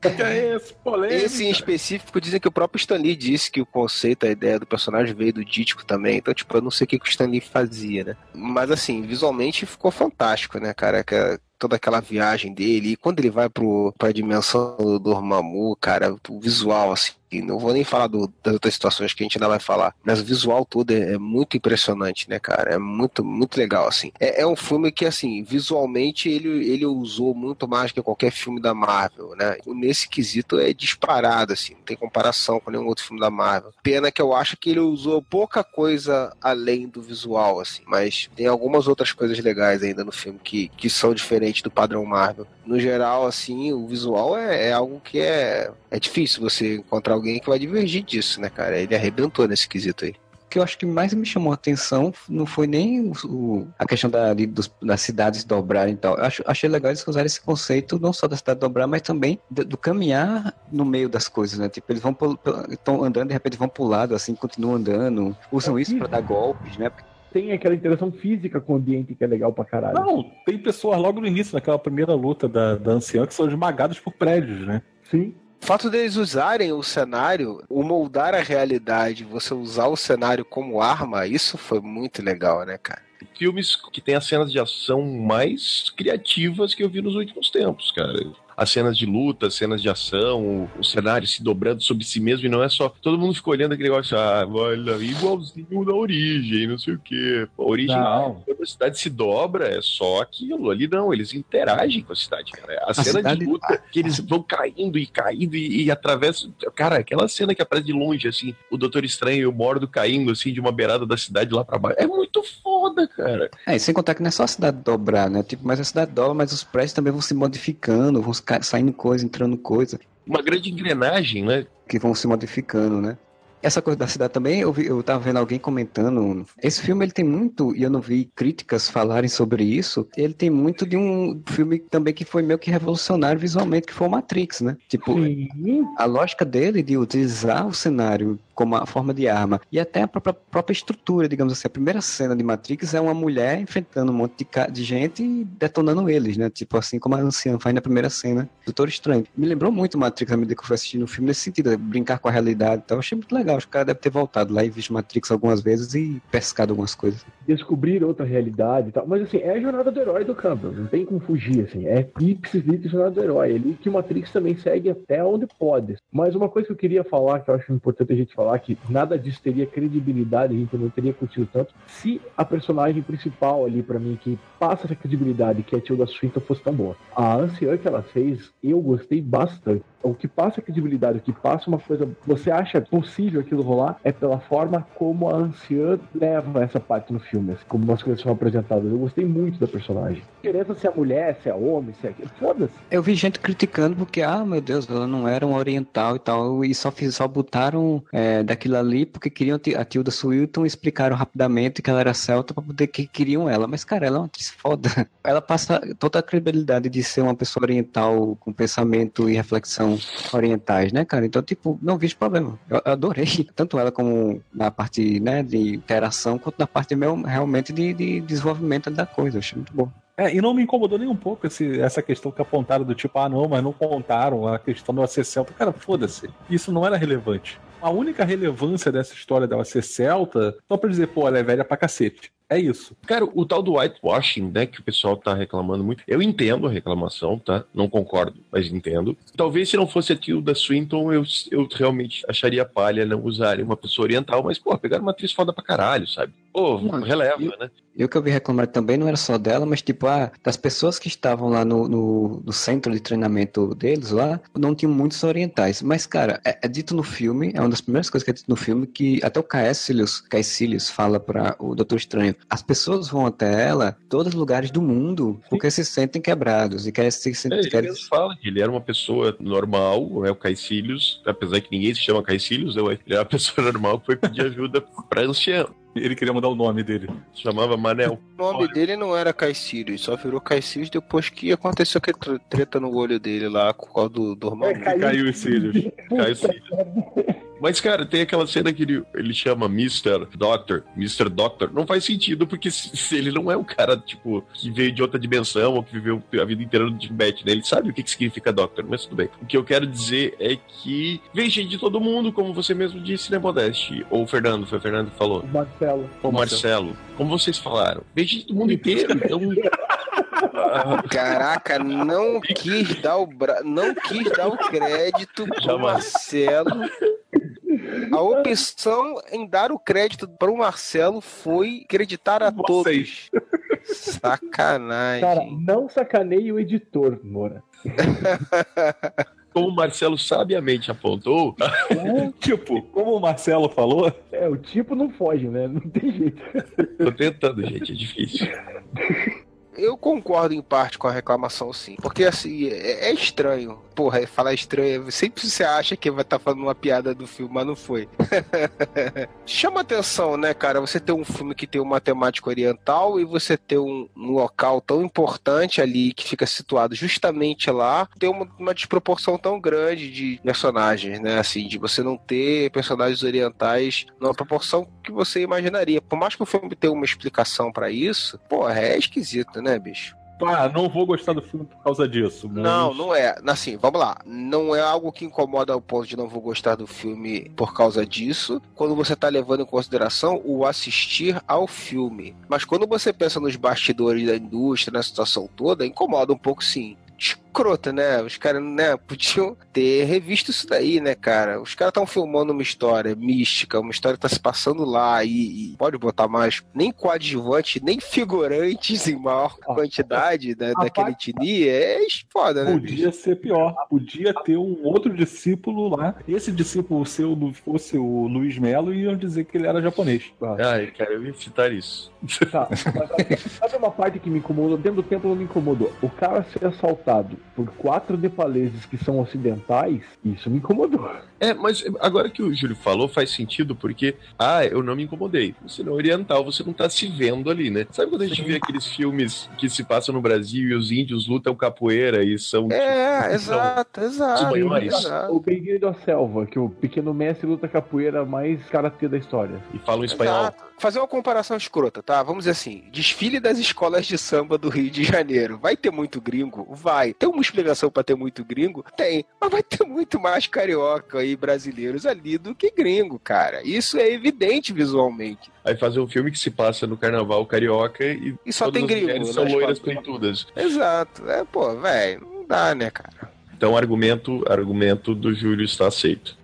Que é esse? Polêmica. [LAUGHS] esse em específico dizem que o próprio Stan Lee disse que o conceito, a ideia do personagem veio do Dítico também. Então, tipo, eu não sei o que, que o Stan Lee fazia, né? Mas assim, visualmente ficou fantástico, né, cara? Toda aquela viagem dele. E quando ele vai pro, pra dimensão do Dormammu, cara, o visual, assim, não vou nem falar do- das outras situações que a gente ainda vai falar, mas o visual todo é, é muito impressionante, né, cara? É muito, muito legal, assim. É, é um filme que, assim, visualmente ele, ele usou muito mais que qualquer filme da Marvel, né? Nesse quesito é disparado, assim, não tem comparação com nenhum outro filme da Marvel. Pena que eu acho que ele usou pouca coisa além do visual, assim, mas tem algumas outras coisas legais ainda no filme que, que são diferentes do padrão Marvel. No geral, assim, o visual é, é algo que é, é difícil você encontrar alguém que vai divergir disso, né, cara? Ele arrebentou nesse quesito aí. O que eu acho que mais me chamou a atenção não foi nem o, o- a questão da, de- dos- das cidades dobrarem e tal. Eu acho, achei legal eles usarem esse conceito não só da cidade dobrar, mas também do, do caminhar no meio das coisas, né? Tipo, eles vão estão andando, de repente vão pro lado, assim, continuam andando, usam isso pra dar golpes, né? Porque Tem aquela interação física com o ambiente que é legal pra caralho. Não, tem pessoas logo no início, naquela primeira luta da, da anciã, que são esmagadas por prédios, né? Sim. O fato deles usarem o cenário, o moldar a realidade, você usar o cenário como arma, isso foi muito legal, né, cara? Filmes que tem as cenas de ação mais criativas que eu vi nos últimos tempos, cara. As cenas de luta, as cenas de ação, o, o cenário se dobrando sobre si mesmo, e não é só. Todo mundo ficou olhando aquele negócio, ah, olha, igualzinho da origem, não sei o quê. A origem, Não. quando a cidade se dobra, é só aquilo. Ali não, eles interagem com a cidade, cara. A, cena cidade- de luta, que eles [LAUGHS] vão caindo e caindo e, e atravessam. Cara, aquela cena que aparece de longe, assim, o Doutor Estranho e o Mordo caindo, assim, de uma beirada da cidade lá pra baixo. É muito foda, cara. É, e sem contar que não é só a cidade dobrar, né? Tipo, mas a cidade dobra, mas os prédios também vão se modificando, vão ca- saindo coisa, entrando coisa, Uma grande engrenagem, né? que vão se modificando, né? Essa coisa da cidade também, eu, vi, eu tava vendo alguém comentando. Esse filme ele tem muito, e eu não vi críticas falarem sobre isso. Ele tem muito de um filme também que foi meio que revolucionário visualmente, que foi o Matrix, né? Tipo, Sim. a lógica dele de utilizar o cenário como a forma de arma e até a própria, própria estrutura, digamos assim. A primeira cena de Matrix é uma mulher enfrentando um monte de, de gente e detonando eles, né? Tipo assim como a anciã faz na primeira cena. Doutor Estranho. Me lembrou muito Matrix à medida que eu fui assistindo o filme nesse sentido, brincar com a realidade e tal. Eu achei muito legal. Acho que o cara deve ter voltado lá e visto Matrix algumas vezes e pescado algumas coisas. Descobrir outra realidade e tal. Mas assim, é a jornada do herói do Campbell. Não tem como fugir, assim. É ipsis litteris jornada do herói. Ele que o Matrix também segue até onde pode. Mas uma coisa que eu queria falar, que eu acho importante a gente falar, que nada disso teria credibilidade, a gente não teria curtido tanto, se a personagem principal ali, pra mim, que passa essa credibilidade, que é a Tilda Swinton, fosse tão boa. A anciã que ela fez, eu gostei bastante. O que passa credibilidade, o que passa uma coisa, você acha possível aquilo rolar, é pela forma como a anciã leva essa parte no filme, assim, como as coisas são apresentadas. Eu gostei muito da personagem. Interessa se é mulher, se é homem, se é. Foda-se. Eu vi gente criticando porque, ah, meu Deus, ela não era uma oriental e tal, e só, fiz, só botaram é, daquilo ali porque queriam a Tilda Swinton explicaram rapidamente que ela era celta pra poder que queriam ela. Mas, cara, ela é uma atriz foda. [LAUGHS] Ela passa toda a credibilidade de ser uma pessoa oriental com pensamento e reflexão orientais, né, cara? Então, tipo, não vejo problema. Eu adorei, [LAUGHS] tanto ela como na parte, né, de interação, quanto na parte meu, realmente de, de desenvolvimento da coisa. Eu achei muito bom. É, e não me incomodou nem um pouco esse- essa questão que apontaram do tipo, ah, não, mas não contaram a questão ser celta. Cara, foda-se. Isso não era relevante. A única relevância dessa história dela ser celta, só pra dizer, pô, ela é velha pra cacete. É isso. Cara, o tal do whitewashing, né, que o pessoal tá reclamando muito, eu entendo a reclamação, tá? Não concordo, mas entendo. Talvez se não fosse a Tilda Swinton, eu, eu realmente acharia palha não usarem uma pessoa oriental, mas, pô, pegaram uma atriz foda pra caralho, sabe? Pô, Não, releva, eu- né? E o que eu vi reclamar também não era só dela, mas tipo, ah, das pessoas que estavam lá no, no, no centro de treinamento deles lá, não tinham muitos orientais. Mas, cara, é, é dito no filme, é uma das primeiras coisas que é dito no filme, que até o Caecilius, Caecilius fala para o Doutor Estranho, as pessoas vão até ela, todos os lugares do mundo, porque se sentem quebrados e querem se É, sentem... ele querem... mesmo fala que ele era uma pessoa normal, né, o Caecilius, apesar que ninguém se chama Caecilius, né, ele era uma [LAUGHS] pessoa normal que foi pedir ajuda pra anciã. Ele queria mudar o nome dele. Chamava Manel. O nome dele não era Caecilius, só virou Caecilius depois que aconteceu aquele tre- treta no olho dele lá, com o do, do hormônio. Caiu os cílios. Caiu os cílios. Mas, cara, tem aquela cena que ele, ele chama Mr. Doctor, Mr. Doctor. Não faz sentido, porque se, se ele não é um cara, tipo, que veio de outra dimensão ou que viveu a vida inteira no Tibete, né? Ele sabe o que, que significa Doctor, mas tudo bem. O que eu quero dizer é que vem gente de todo mundo, como você mesmo disse, né, Modeste? Ou o Fernando, foi o Fernando que falou. Marcelo. Ou Marcelo. Como vocês falaram. Vem gente do mundo inteiro, então... [LAUGHS] Caraca, não quis dar o bra... não quis dar o crédito pro. Marcelo. A opção em dar o crédito pro Marcelo foi acreditar a Vocês. todos. Sacanagem. Cara, não sacaneie o editor, Moura. Como o Marcelo sabiamente apontou, [LAUGHS] tipo, como o Marcelo falou, É, o tipo não foge, né? Não tem jeito. tô tentando, gente, é difícil. Eu concordo em parte com a reclamação, sim. Porque, assim, é, é estranho. Porra, falar estranho. Sempre você acha que vai estar falando uma piada do filme, mas não foi. [LAUGHS] Chama atenção, né, cara? Você ter um filme que tem uma temática oriental e você ter um, um local tão importante ali que fica situado justamente lá, tem uma, uma desproporção tão grande de personagens, né? Assim, de você não ter personagens orientais numa proporção que você imaginaria. Por mais que o filme tenha uma explicação pra isso, porra, é esquisito, né, bicho? Ah, não vou gostar do filme por causa disso. mas- Não, não é. Assim, vamos lá. Não é algo que incomoda ao ponto de não vou gostar do filme por causa disso. Quando você tá levando em consideração o assistir ao filme. Mas quando você pensa nos bastidores da indústria, na situação toda, incomoda um pouco sim. Escrota, né? Os caras, né, podiam ter revisto isso daí, né, cara? Os caras estão filmando uma história mística, uma história que tá se passando lá e, e pode botar mais nem coadjuvante, nem figurantes em maior quantidade né, a daquela etnia. É foda, né? bicho? Podia ser pior. Podia ter um outro discípulo lá. Esse discípulo seu fosse o Luiz Melo e iam dizer que ele era japonês. Ai, cara, eu ia citar isso. Tá, mas sabe uma parte que me incomodou? Dentro do tempo não me incomodou. O cara ser assaltado por quatro nepaleses que são ocidentais, isso me incomodou. É, mas agora que o Júlio falou faz sentido porque, ah, eu não me incomodei. Você não é oriental, você não tá se vendo ali, né? Sabe quando a gente vê aqueles filmes que se passam no Brasil e os índios lutam capoeira e são. É, tipo, exato, exato. maiores. exato. O Bem-vindo da Selva, que o pequeno mestre luta capoeira mais karatê da história. E falam espanhol. Exato. Fazer uma comparação escrota, tá? Vamos dizer assim: desfile das escolas de samba do Rio de Janeiro. Vai ter muito gringo? Vai. Tem uma explicação pra ter muito gringo? Tem. Mas vai ter muito mais carioca brasileiros ali do que gringo, cara. Isso é evidente visualmente. Aí fazer um filme que se passa no carnaval carioca e, E só todas tem as gringo. né? são loiras Tipo, peitudas. Exato. É, pô, velho, não dá, né, cara? Então, argumento, argumento do Júlio está aceito.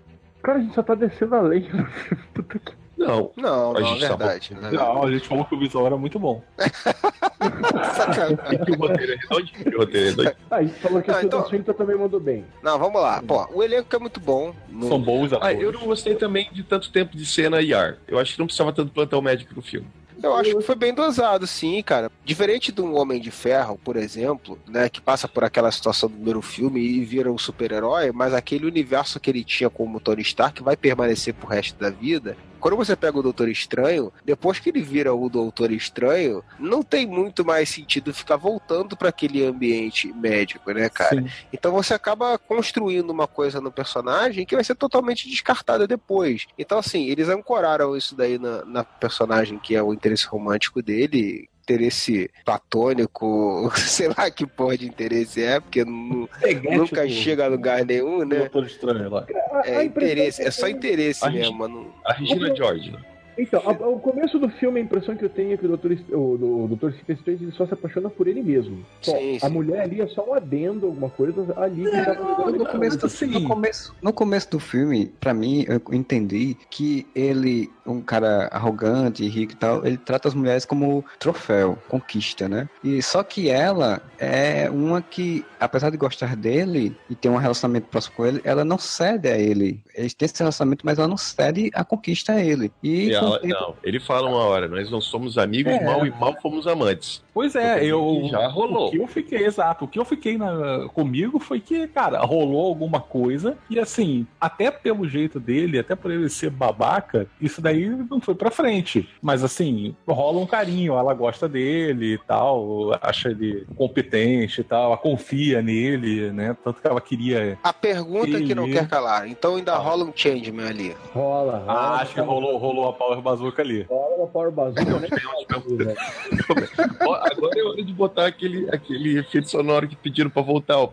Cara, a gente só tá descendo a lei. [LAUGHS] Puta que... Não, Não, não, tá verdade. né? Não, a gente falou que o visual era muito bom. Sacanagem. [LAUGHS] o roteiro é redondinho. o roteiro é redondinho. Ah, a gente falou que Ah, a então- Swinton também mandou bem. Não, vamos lá. Pô, o elenco é muito bom. No- São bons Ah, atores. eu não gostei também de tanto tempo de cena e ar. Eu acho que não precisava tanto plantão médico no filme. Eu acho que foi bem dosado, sim, cara. Diferente de um Homem de Ferro, por exemplo, né, que passa por aquela situação do primeiro filme e vira um super-herói, mas aquele universo que ele tinha como Tony Stark vai permanecer pro resto da vida. Quando você pega o Doutor Estranho, depois que ele vira o Doutor Estranho, não tem muito mais sentido ficar voltando para aquele ambiente médico, né, cara? Sim. Então você acaba construindo uma coisa no personagem que vai ser totalmente descartada depois. Então, assim, eles ancoraram isso daí na, na personagem que é o interesse romântico dele. Interesse platônico, [LAUGHS] sei lá que porra de interesse é, porque nu- nunca do- chega a lugar nenhum, né? Doutor Estranho lá. É interesse, é só interesse A mesmo, mano. A Regina George, né? Então, a- o começo do filme, a impressão que eu tenho é que o Dr. O, o, Dr. Stephen Strange ele só se apaixona por ele mesmo. Só. Sim, A mulher ali é só um adendo, alguma coisa ali que tá No começo, do, assim. no, começo, no começo do filme, pra mim, eu entendi que ele, um cara arrogante, rico e tal, ele trata as mulheres como troféu, conquista, né? E só que ela é uma que, apesar de gostar dele e ter um relacionamento próximo com ele, ela não cede a ele. Eles têm esse relacionamento, mas ela não cede a conquista a ele. E, E ela- tempo- não, ele fala uma hora, nós não somos amigos, É. mal e mal fomos amantes. Pois é, eu. Já rolou. O que eu fiquei, exato. O que eu fiquei na- comigo foi que, cara, rolou alguma coisa. E assim, até pelo jeito dele, até por ele ser babaca, isso daí não foi pra frente. Mas assim, rola um carinho, ela gosta dele e tal, acha ele competente e tal, ela confia nele, né? Tanto que ela queria. A pergunta que não Ele- quer calar. Então ainda rola um changeman ali. Rola, rola. Ah, acho que rolou, rolou a Power Bazooka ali. Uma Power Bazooka, né? Ó, Agora é hora de botar aquele, aquele efeito sonoro que pediram pra voltar, o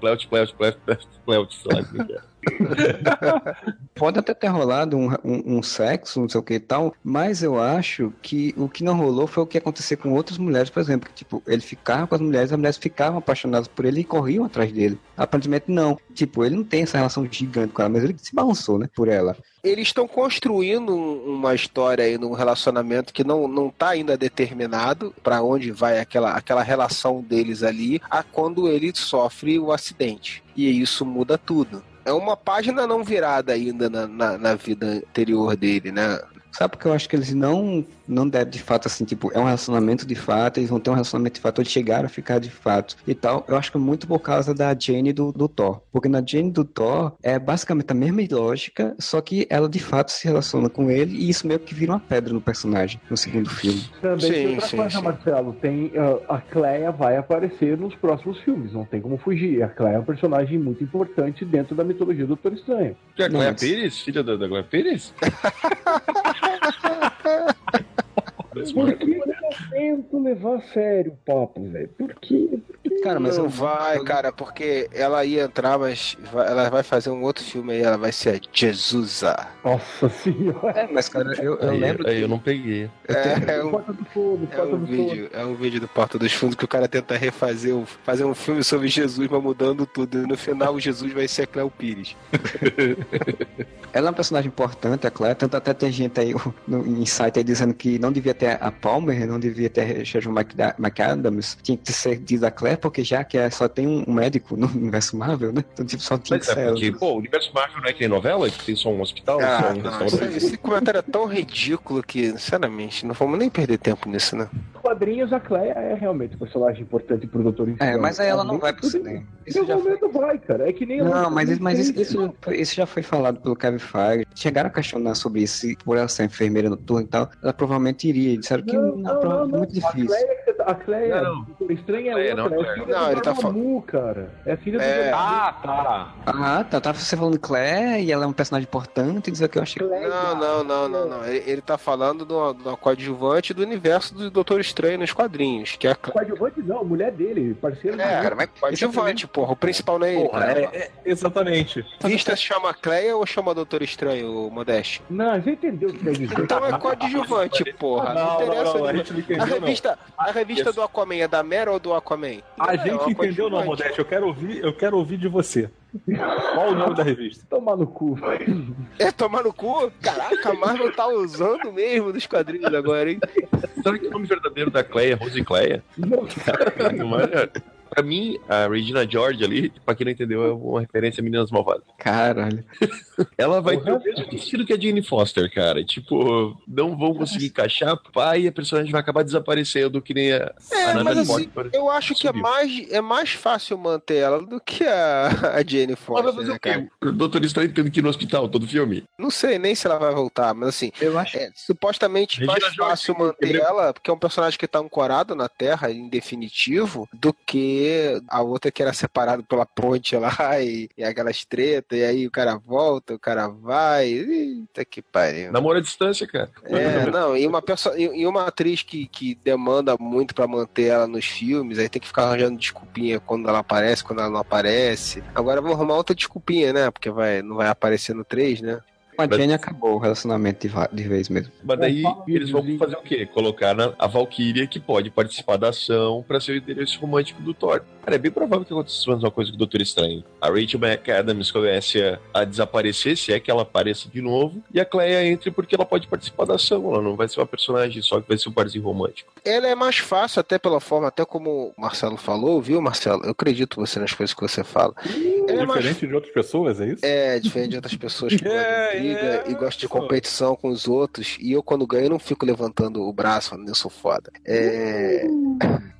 sei lá como é que é. [LAUGHS] Pode até ter rolado um, um- um sexo, não sei o que e tal, mas eu acho que o que não rolou foi o que aconteceu com outras mulheres, por exemplo, que tipo, ele ficava com as mulheres, as mulheres ficavam apaixonadas por ele e corriam atrás dele. Aparentemente não. Tipo, ele não tem essa relação gigante com ela, mas ele se balançou, né, por ela. Eles estão construindo um- uma história aí num relacionamento que não, não tá ainda determinado pra onde vai aquela, aquela relação deles ali, a quando ele sofre o acidente. E isso muda tudo. É uma página não virada ainda na, na, na vida anterior dele, né? Sabe porque eu acho que eles não não devem de fato assim, tipo, é um relacionamento de fato, eles vão ter um relacionamento de fato, eles chegaram a ficar de fato e tal. Eu acho que é muito por causa da Jane do, do Thor. Porque na Jane do Thor é basicamente a mesma lógica, só que ela de fato se relaciona com ele e isso meio que vira uma pedra no personagem no segundo filme. Também Sim, tem outra sim, coisa, sim. Marcelo. Tem, ah, a Cleia vai aparecer nos próximos filmes, não tem como fugir. A Cleia é um personagem muito importante dentro da mitologia do Doutor Estranho. Que é a Nossa. Pires? Filha da, da Glória Pires? [LAUGHS] Por que eu não tento levar a sério o papo, velho? Por quê? Por? Cara, mas não eu- vai, cara, porque ela ia entrar, mas vai- ela vai fazer um outro filme aí, ela vai ser a Jesusa. Nossa senhora. É, mas cara, eu, eu aí, lembro aí eu não peguei. É, é um, Porta do Fogo, é Porta um do vídeo, é um vídeo do Porta dos Fundos que o cara tenta refazer, um- fazer um filme sobre Jesus, mas mudando tudo. E no final o Jesus vai ser a Cleo Pires. [LAUGHS] Ela é um personagem importante, a Claire, tanto até tem gente aí no em site aí dizendo que não devia ter a Palmer, não devia ter McDa- McAdams, tinha que ser diz a Claire, porque já que é, só tem um médico no universo Marvel, né? Então tipo, só tinha Mas que ser é ela. porque, pô, o universo Marvel não é que nem novela, que tem só um hospital, Ah, só um não, restaurante. esse, esse comentário é tão ridículo que, sinceramente, não vamos nem perder tempo nisso, né? Quadrinhos, a Cleia é realmente um personagem importante pro Doutor É, mas aí ela não vai pro bem. cinema. Em Isso algum já foi... momento vai, cara. É que nem a Não, mas, Livre mas isso, tem- isso, isso já foi falado pelo Kevin Feige. Chegaram a questionar sobre isso, se por ela ser enfermeira noturna e tal, ela provavelmente iria. Disseram que Não, não, não, prova- não, não. muito A difícil. Cleia, a Cleia Não, não. É Cleia, não, Não, do ele tá Dormammu, cara. É filha do É. Dormammu. Ah, tá. Ah, tá, tá você falando Claire e ela é um personagem importante, dizer que eu achei Cleia. Não, não, não, não, não. Ele, ele tá falando do, do coadjuvante do universo do Doutor Estranho nos quadrinhos, que é a. Coadjuvante não, mulher dele, parceiro É, cara, mas coadjuvante, porra. O principal não é ele. Porra, cara. é, é- exatamente. Vista se chama Cleia ou chama Doutor Estranho, o Modeste? Não, você entendeu o que quer dizer. Então é coadjuvante, porra. Não, Não, não, interessa. não, a gente não A entendeu, não. revista, a revista do Aquaman é da Mera ou do Aquaman? A é gente entendeu, não. Modeste. Eu quero ouvir, eu quero ouvir de você. Qual o nome da revista? Tomar no cu. É tomar no cu? Caraca, a Marvel tá usando mesmo dos quadrinhos agora, hein? Sabe que o nome verdadeiro da Cleia é Rose Cleia? [LAUGHS] Não, é? Pra mim, a Regina George ali, pra quem não entendeu, é uma referência a Meninas Malvadas. Caralho. [LAUGHS] Ela vai ter o mesmo estilo que a Jane Foster, cara. Tipo, não vão conseguir encaixar, pai, e a personagem vai acabar desaparecendo, que nem a, É, a mas assim, eu acho que é mais, é mais fácil manter ela do que a, [LAUGHS] a Jane Mas vai Foster, fazer né, o quê? cara? O Doutor Estranho tendo que ir no hospital todo filme? Não sei nem se ela vai voltar, mas assim, Eu acho é supostamente Regina mais George, fácil manter ela, porque é um personagem que tá ancorado na Terra, em definitivo, do que a outra que era separada pela ponte lá [LAUGHS] e, e aquelas tretas, e aí o cara volta, o cara vai. Eita que pariu. Namoro à distância, cara. É, não, e uma, pessoa, e uma atriz que, que demanda muito pra manter ela nos filmes, aí tem que ficar arranjando desculpinha quando ela aparece, quando ela não aparece. Agora vamos arrumar outra desculpinha, né? Porque vai, não vai aparecer no 3, né? Com a Jenny acabou o relacionamento de, vez mesmo. Mas daí Fala, eles vão fazer o quê? Colocar na, a Valkyria que pode participar da ação pra ser o interesse romântico do Thor. Cara, é bem provável que aconteça a mesma coisa com o Doutor Estranho. A Rachel McAdams comece a, a desaparecer, se é que ela apareça de novo, e a Cleia entre porque ela pode participar da ação. Ela não vai ser uma personagem só que vai ser um parzinho romântico. Ela é mais fácil, até pela forma, até como o Marcelo falou, viu, Marcelo? Eu acredito você nas coisas que você fala. É mais Diferente de outras pessoas, é isso? É, diferente de outras pessoas que [LAUGHS] É, de briga é, e gostam de competição com os outros. E eu, quando ganho, não fico levantando o braço falando, eu sou foda. É, [LAUGHS]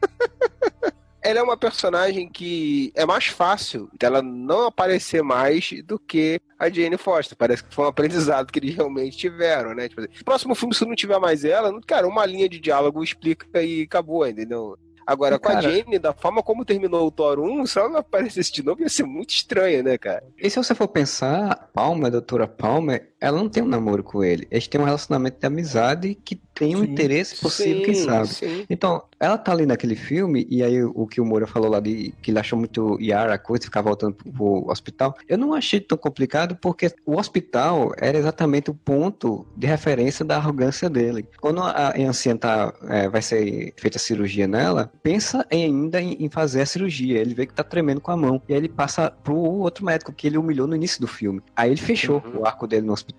ela é uma personagem que é mais fácil dela não aparecer mais do que a Jane Foster. Parece que foi um aprendizado que eles realmente tiveram, né? Tipo, assim, próximo filme, se não tiver mais ela, cara, uma linha de diálogo explica e acabou, entendeu? Agora, com a Cara- Jane, da forma como terminou o Thor 1, se ela não aparecesse de novo, ia ser muito estranha, né, cara? E se você for pensar, Palmer, a doutora Palmer, ela não tem um namoro com ele. Eles têm um relacionamento de amizade que tem um Sim. interesse possível, quem sabe. Sim. Então, ela tá ali naquele filme, e aí o que o Moura falou lá de que ele achou muito Yara a coisa, ficar voltando pro, pro hospital. Eu não achei tão complicado, porque o hospital era exatamente o ponto de referência da arrogância dele. Quando a anciã tá, é, vai ser feita a cirurgia nela, pensa em- ainda em, em fazer a cirurgia. Ele vê que tá tremendo com a mão. E aí ele passa pro outro médico que ele humilhou no início do filme. Aí ele fechou Uhum. o arco dele no hospital.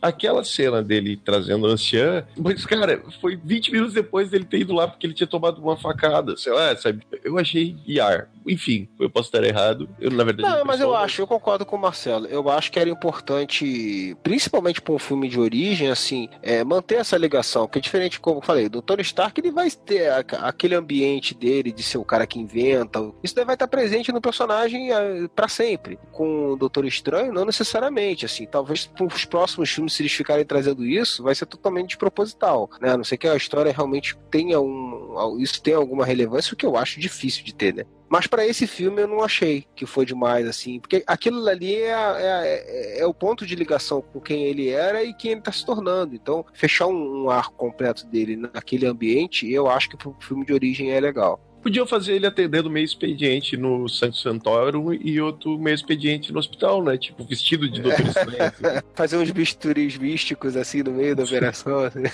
Aquela cena dele trazendo a anciã, mas, cara, foi 20 minutos depois dele ter ido lá porque ele tinha tomado uma facada, sei lá, sabe? Eu achei IAR. Enfim, eu posso estar errado. Eu, na verdade. Não, mas eu acho, eu concordo com o Marcelo. Eu acho que era importante, principalmente para um filme de origem, assim, é, manter essa ligação. Porque diferente, como eu falei, do Tony Stark, ele vai ter a- aquele ambiente dele de ser o cara que inventa. Isso daí vai estar presente no personagem para sempre. Com o Doutor Estranho, não necessariamente. Assim, talvez para os próximos filmes, se eles ficarem trazendo isso, vai ser totalmente desproposital. Né? A não ser que a história realmente tenha um. Isso tenha alguma relevância, o que eu acho difícil de ter, né? Mas pra esse filme eu não achei que foi demais, assim. Porque aquilo ali é, é, é- é o ponto de ligação com quem ele era e quem ele tá se tornando. Então, fechar um, um arco completo dele naquele ambiente, eu acho que pro filme de origem é legal. Podiam fazer ele atendendo meio expediente no Santo Santorum e outro meio expediente no hospital, né? Tipo, vestido de Doutor [LAUGHS] Estranho. assim. Fazer uns bisturis místicos, assim, no meio da operação. assim.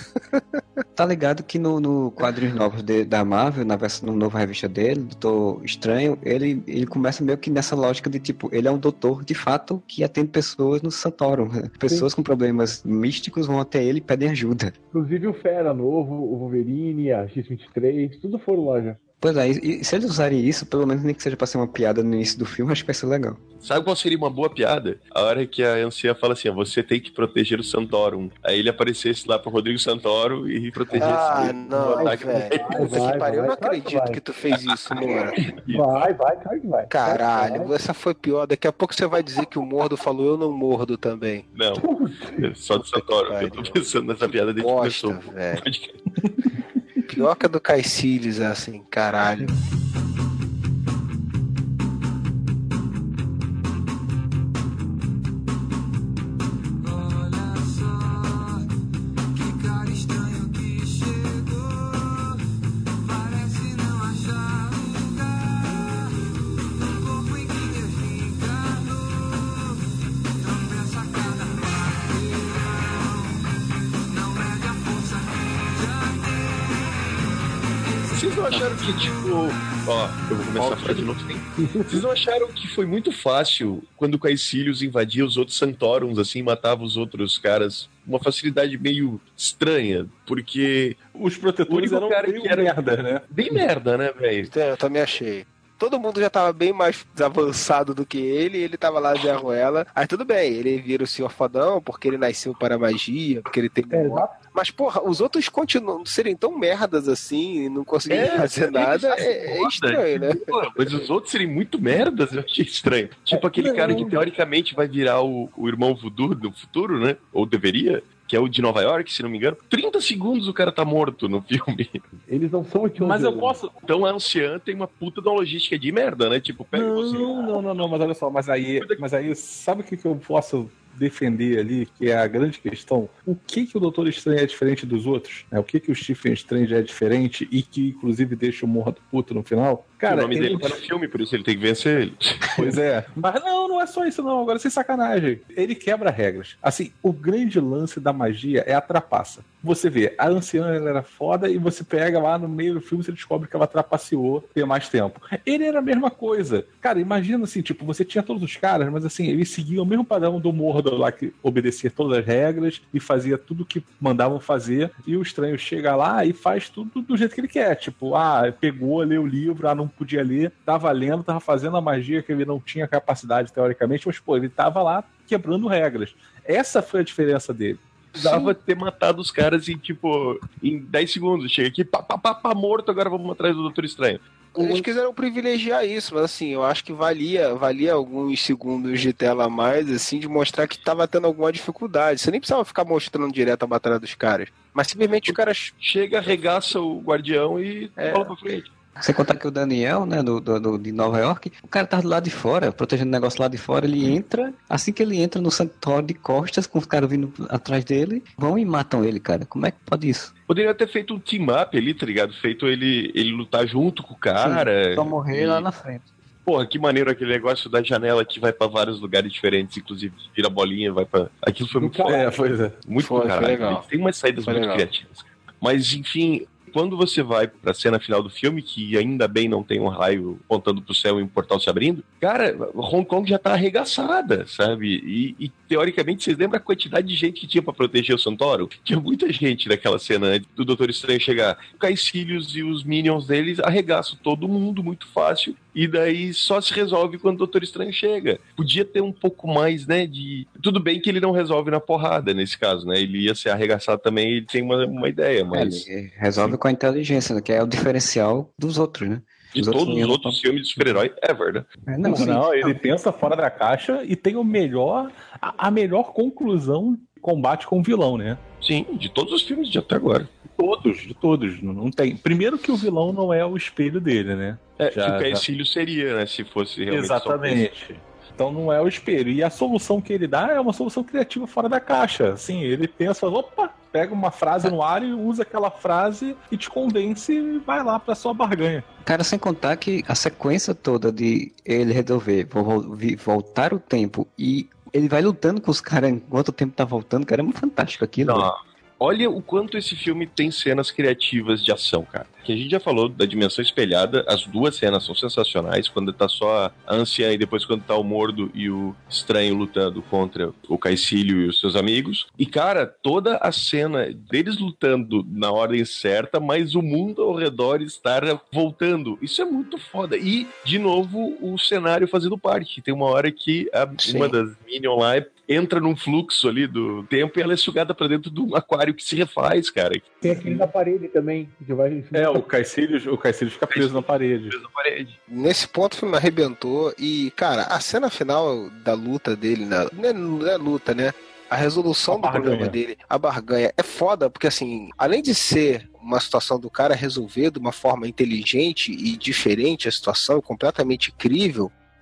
Tá ligado que no, no quadrinhos novos de- da Marvel, na versão no nova revista dele, Doutor Estranho, ele, ele começa meio que nessa lógica de tipo, ele é um doutor de fato que atende pessoas no Santorum. né? Pessoas com problemas místicos vão até ele e pedem ajuda. Inclusive o Fera novo, o Wolverine, a X-23, tudo foram lá já. Pois é, e, se eles usarem isso, pelo menos nem que seja pra ser uma piada no início do filme, acho que vai ser legal. Sabe qual seria uma boa piada? A hora que a anciã fala assim: você tem que proteger o Santorum. Aí ele aparecesse lá pro Rodrigo Santoro e protegesse Ah, ele não, velho. Vai, Puta vai, que pariu, eu não vai, acredito vai. que tu fez isso, Moura. Vai, vai, que vai. Caralho, Vai. essa foi pior. Daqui a pouco você vai dizer que o Mordo falou eu não mordo também. Não, é só do Santoro. Eu tô pensando nessa piada desde que começou. velho. [LAUGHS] Pode crer. Pior que a do Caecilius, assim, caralho. Ó, eu vou começar a falar de novo. Vocês não acharam que foi muito fácil quando o Caecilius invadia os outros Santorums, assim, matava os outros caras? Uma facilidade meio estranha, porque. Os protetores eram cara que era- merda, né? Bem merda, né, velho? É, Eu também achei. Todo mundo já tava bem mais avançado do que ele, ele tava lá de arruela. Aí tudo bem, ele vira o senhor fodão porque ele nasceu para a magia, porque ele tem. É, exato. Mas, porra, os outros continuam serem tão merdas assim e não conseguirem É, fazer nada. eles É, é estranho, né? Mas os outros serem muito merdas, eu achei estranho. Tipo aquele cara que teoricamente vai virar o, o irmão voodoo no futuro, né? Ou deveria. Que é o de Nova York, se não me engano. 30 segundos o cara tá morto no filme. Eles não são aquilo. Mas eu posso. Então a anciã tem uma puta de uma logística de merda, né? Tipo, pega você. Não, não, não, não, mas olha só, mas aí, mas aí sabe o que, que eu posso defender ali, que é a grande questão? O que que o Doutor Estranho é diferente dos outros? né? O que que o Stephen Strange é diferente e que inclusive deixa o morro do puto no final? Cara, o nome ele- dele tá no filme, por isso ele tem que vencer ele. [LAUGHS] Pois é. Mas não, não é só isso, não. Agora, sem sacanagem. Ele quebra regras. Assim, o grande lance da magia é a trapaça. Você vê, a anciã ela era foda e você pega lá no meio do filme você descobre que ela trapaceou ter mais tempo. Ele era a mesma coisa. Cara, imagina assim, tipo, você tinha todos os caras, mas assim, ele seguia o mesmo padrão do Mordo lá que obedecia todas as regras e fazia tudo que mandavam fazer. E o estranho chega lá e faz tudo do jeito que ele quer. Tipo, ah, pegou, leu o livro, ah, não podia ler, tava lendo, tava fazendo a magia que ele não tinha capacidade, teoricamente, mas, pô, ele tava lá quebrando regras. Essa foi a diferença dele. Precisava ter matado os caras em, tipo, em 10 segundos. Chega aqui, pá, pá, pá, pá, morto, agora vamos atrás do Doutor Estranho. Eles quiseram privilegiar isso, mas assim, eu acho que valia, valia alguns segundos de tela a mais, assim, de mostrar que tava tendo alguma dificuldade. Você nem precisava ficar mostrando direto a batalha dos caras. Mas simplesmente os caras. Chega, arregaça o guardião e É. bola pra frente. Sem contar que o Daniel, né, do, do- do- de Nova York, o cara tá do lado de fora, protegendo o negócio lá de fora, ele entra, assim que ele entra no santuário de costas, com os caras vindo atrás dele, vão e matam ele, cara. Como é que pode isso? Poderia ter feito um team-up ali, tá ligado? Feito ele, ele lutar junto com o cara. Só morrer E- lá na frente. Porra, que maneiro aquele negócio da janela que vai pra vários lugares diferentes, inclusive vira bolinha, vai pra. Aquilo foi muito É, pois é. Muito Foi, do foi caralho. legal. Tem umas saídas Foi muito legal. criativas. Mas, enfim, quando você vai pra cena final do filme, que ainda bem não tem um raio apontando pro céu e um portal se abrindo, cara, Hong Kong já tá arregaçada, sabe? E, e, teoricamente, vocês lembram a quantidade de gente que tinha pra proteger o Santoro? Tinha muita gente naquela cena do Doutor Estranho chegar. O Caecilius e os minions deles arregaçam todo mundo muito fácil. E daí só se resolve quando o Doutor Estranho chega. Podia ter um pouco mais, né, de... Tudo bem que ele não resolve na porrada, nesse caso, né? Ele ia ser arregaçado também, ele tem uma, uma ideia, mas... É, ele resolve com a inteligência, né, que é o diferencial dos outros, né? De Os todos os outros filmes de super-herói ever, né? É, Não, não, não, ele pensa fora da caixa e tem o melhor, a, a melhor conclusão de combate com o vilão, né? Sim, de todos os filmes de até agora. Todos, de todos. Não, tem. Primeiro que o vilão não é o espelho dele, né? É, Já- que o já- Caecílio seria, né? Se fosse realmente só Exatamente. Então não é o espelho. E a solução que ele dá é uma solução criativa fora da caixa. Assim, ele pensa, opa, pega uma frase no ar e usa aquela frase e te convence e vai lá pra sua barganha. Cara, sem contar que a sequência toda de ele resolver voltar o tempo e ele vai lutando com os caras enquanto o tempo tá voltando, cara, é muito fantástico aquilo. Não. Olha o quanto esse filme tem cenas criativas de ação, cara. Que a gente já falou da dimensão espelhada, as duas cenas são sensacionais, quando tá só a anciã e depois quando tá o Mordo e o Estranho lutando contra o Caecílio e os seus amigos. E, cara, toda a cena deles lutando na ordem certa, mas o mundo ao redor estar voltando. Isso é muito foda. E, de novo, o cenário fazendo parte. Tem uma hora que a- uma das Minion lá entra num fluxo ali do tempo e ela é sugada pra dentro de um aquário que se refaz, cara. Tem aquele na parede também, que vai. É, o Caecilius, o Caecilius fica preso na parede. Na parede. Nesse ponto o filme arrebentou e, cara, a cena final da luta dele, né? não, é, não é luta, né? A resolução A do barganha. problema dele, a barganha, é foda, porque assim, além de ser uma situação do cara resolver de uma forma inteligente e diferente a situação, completamente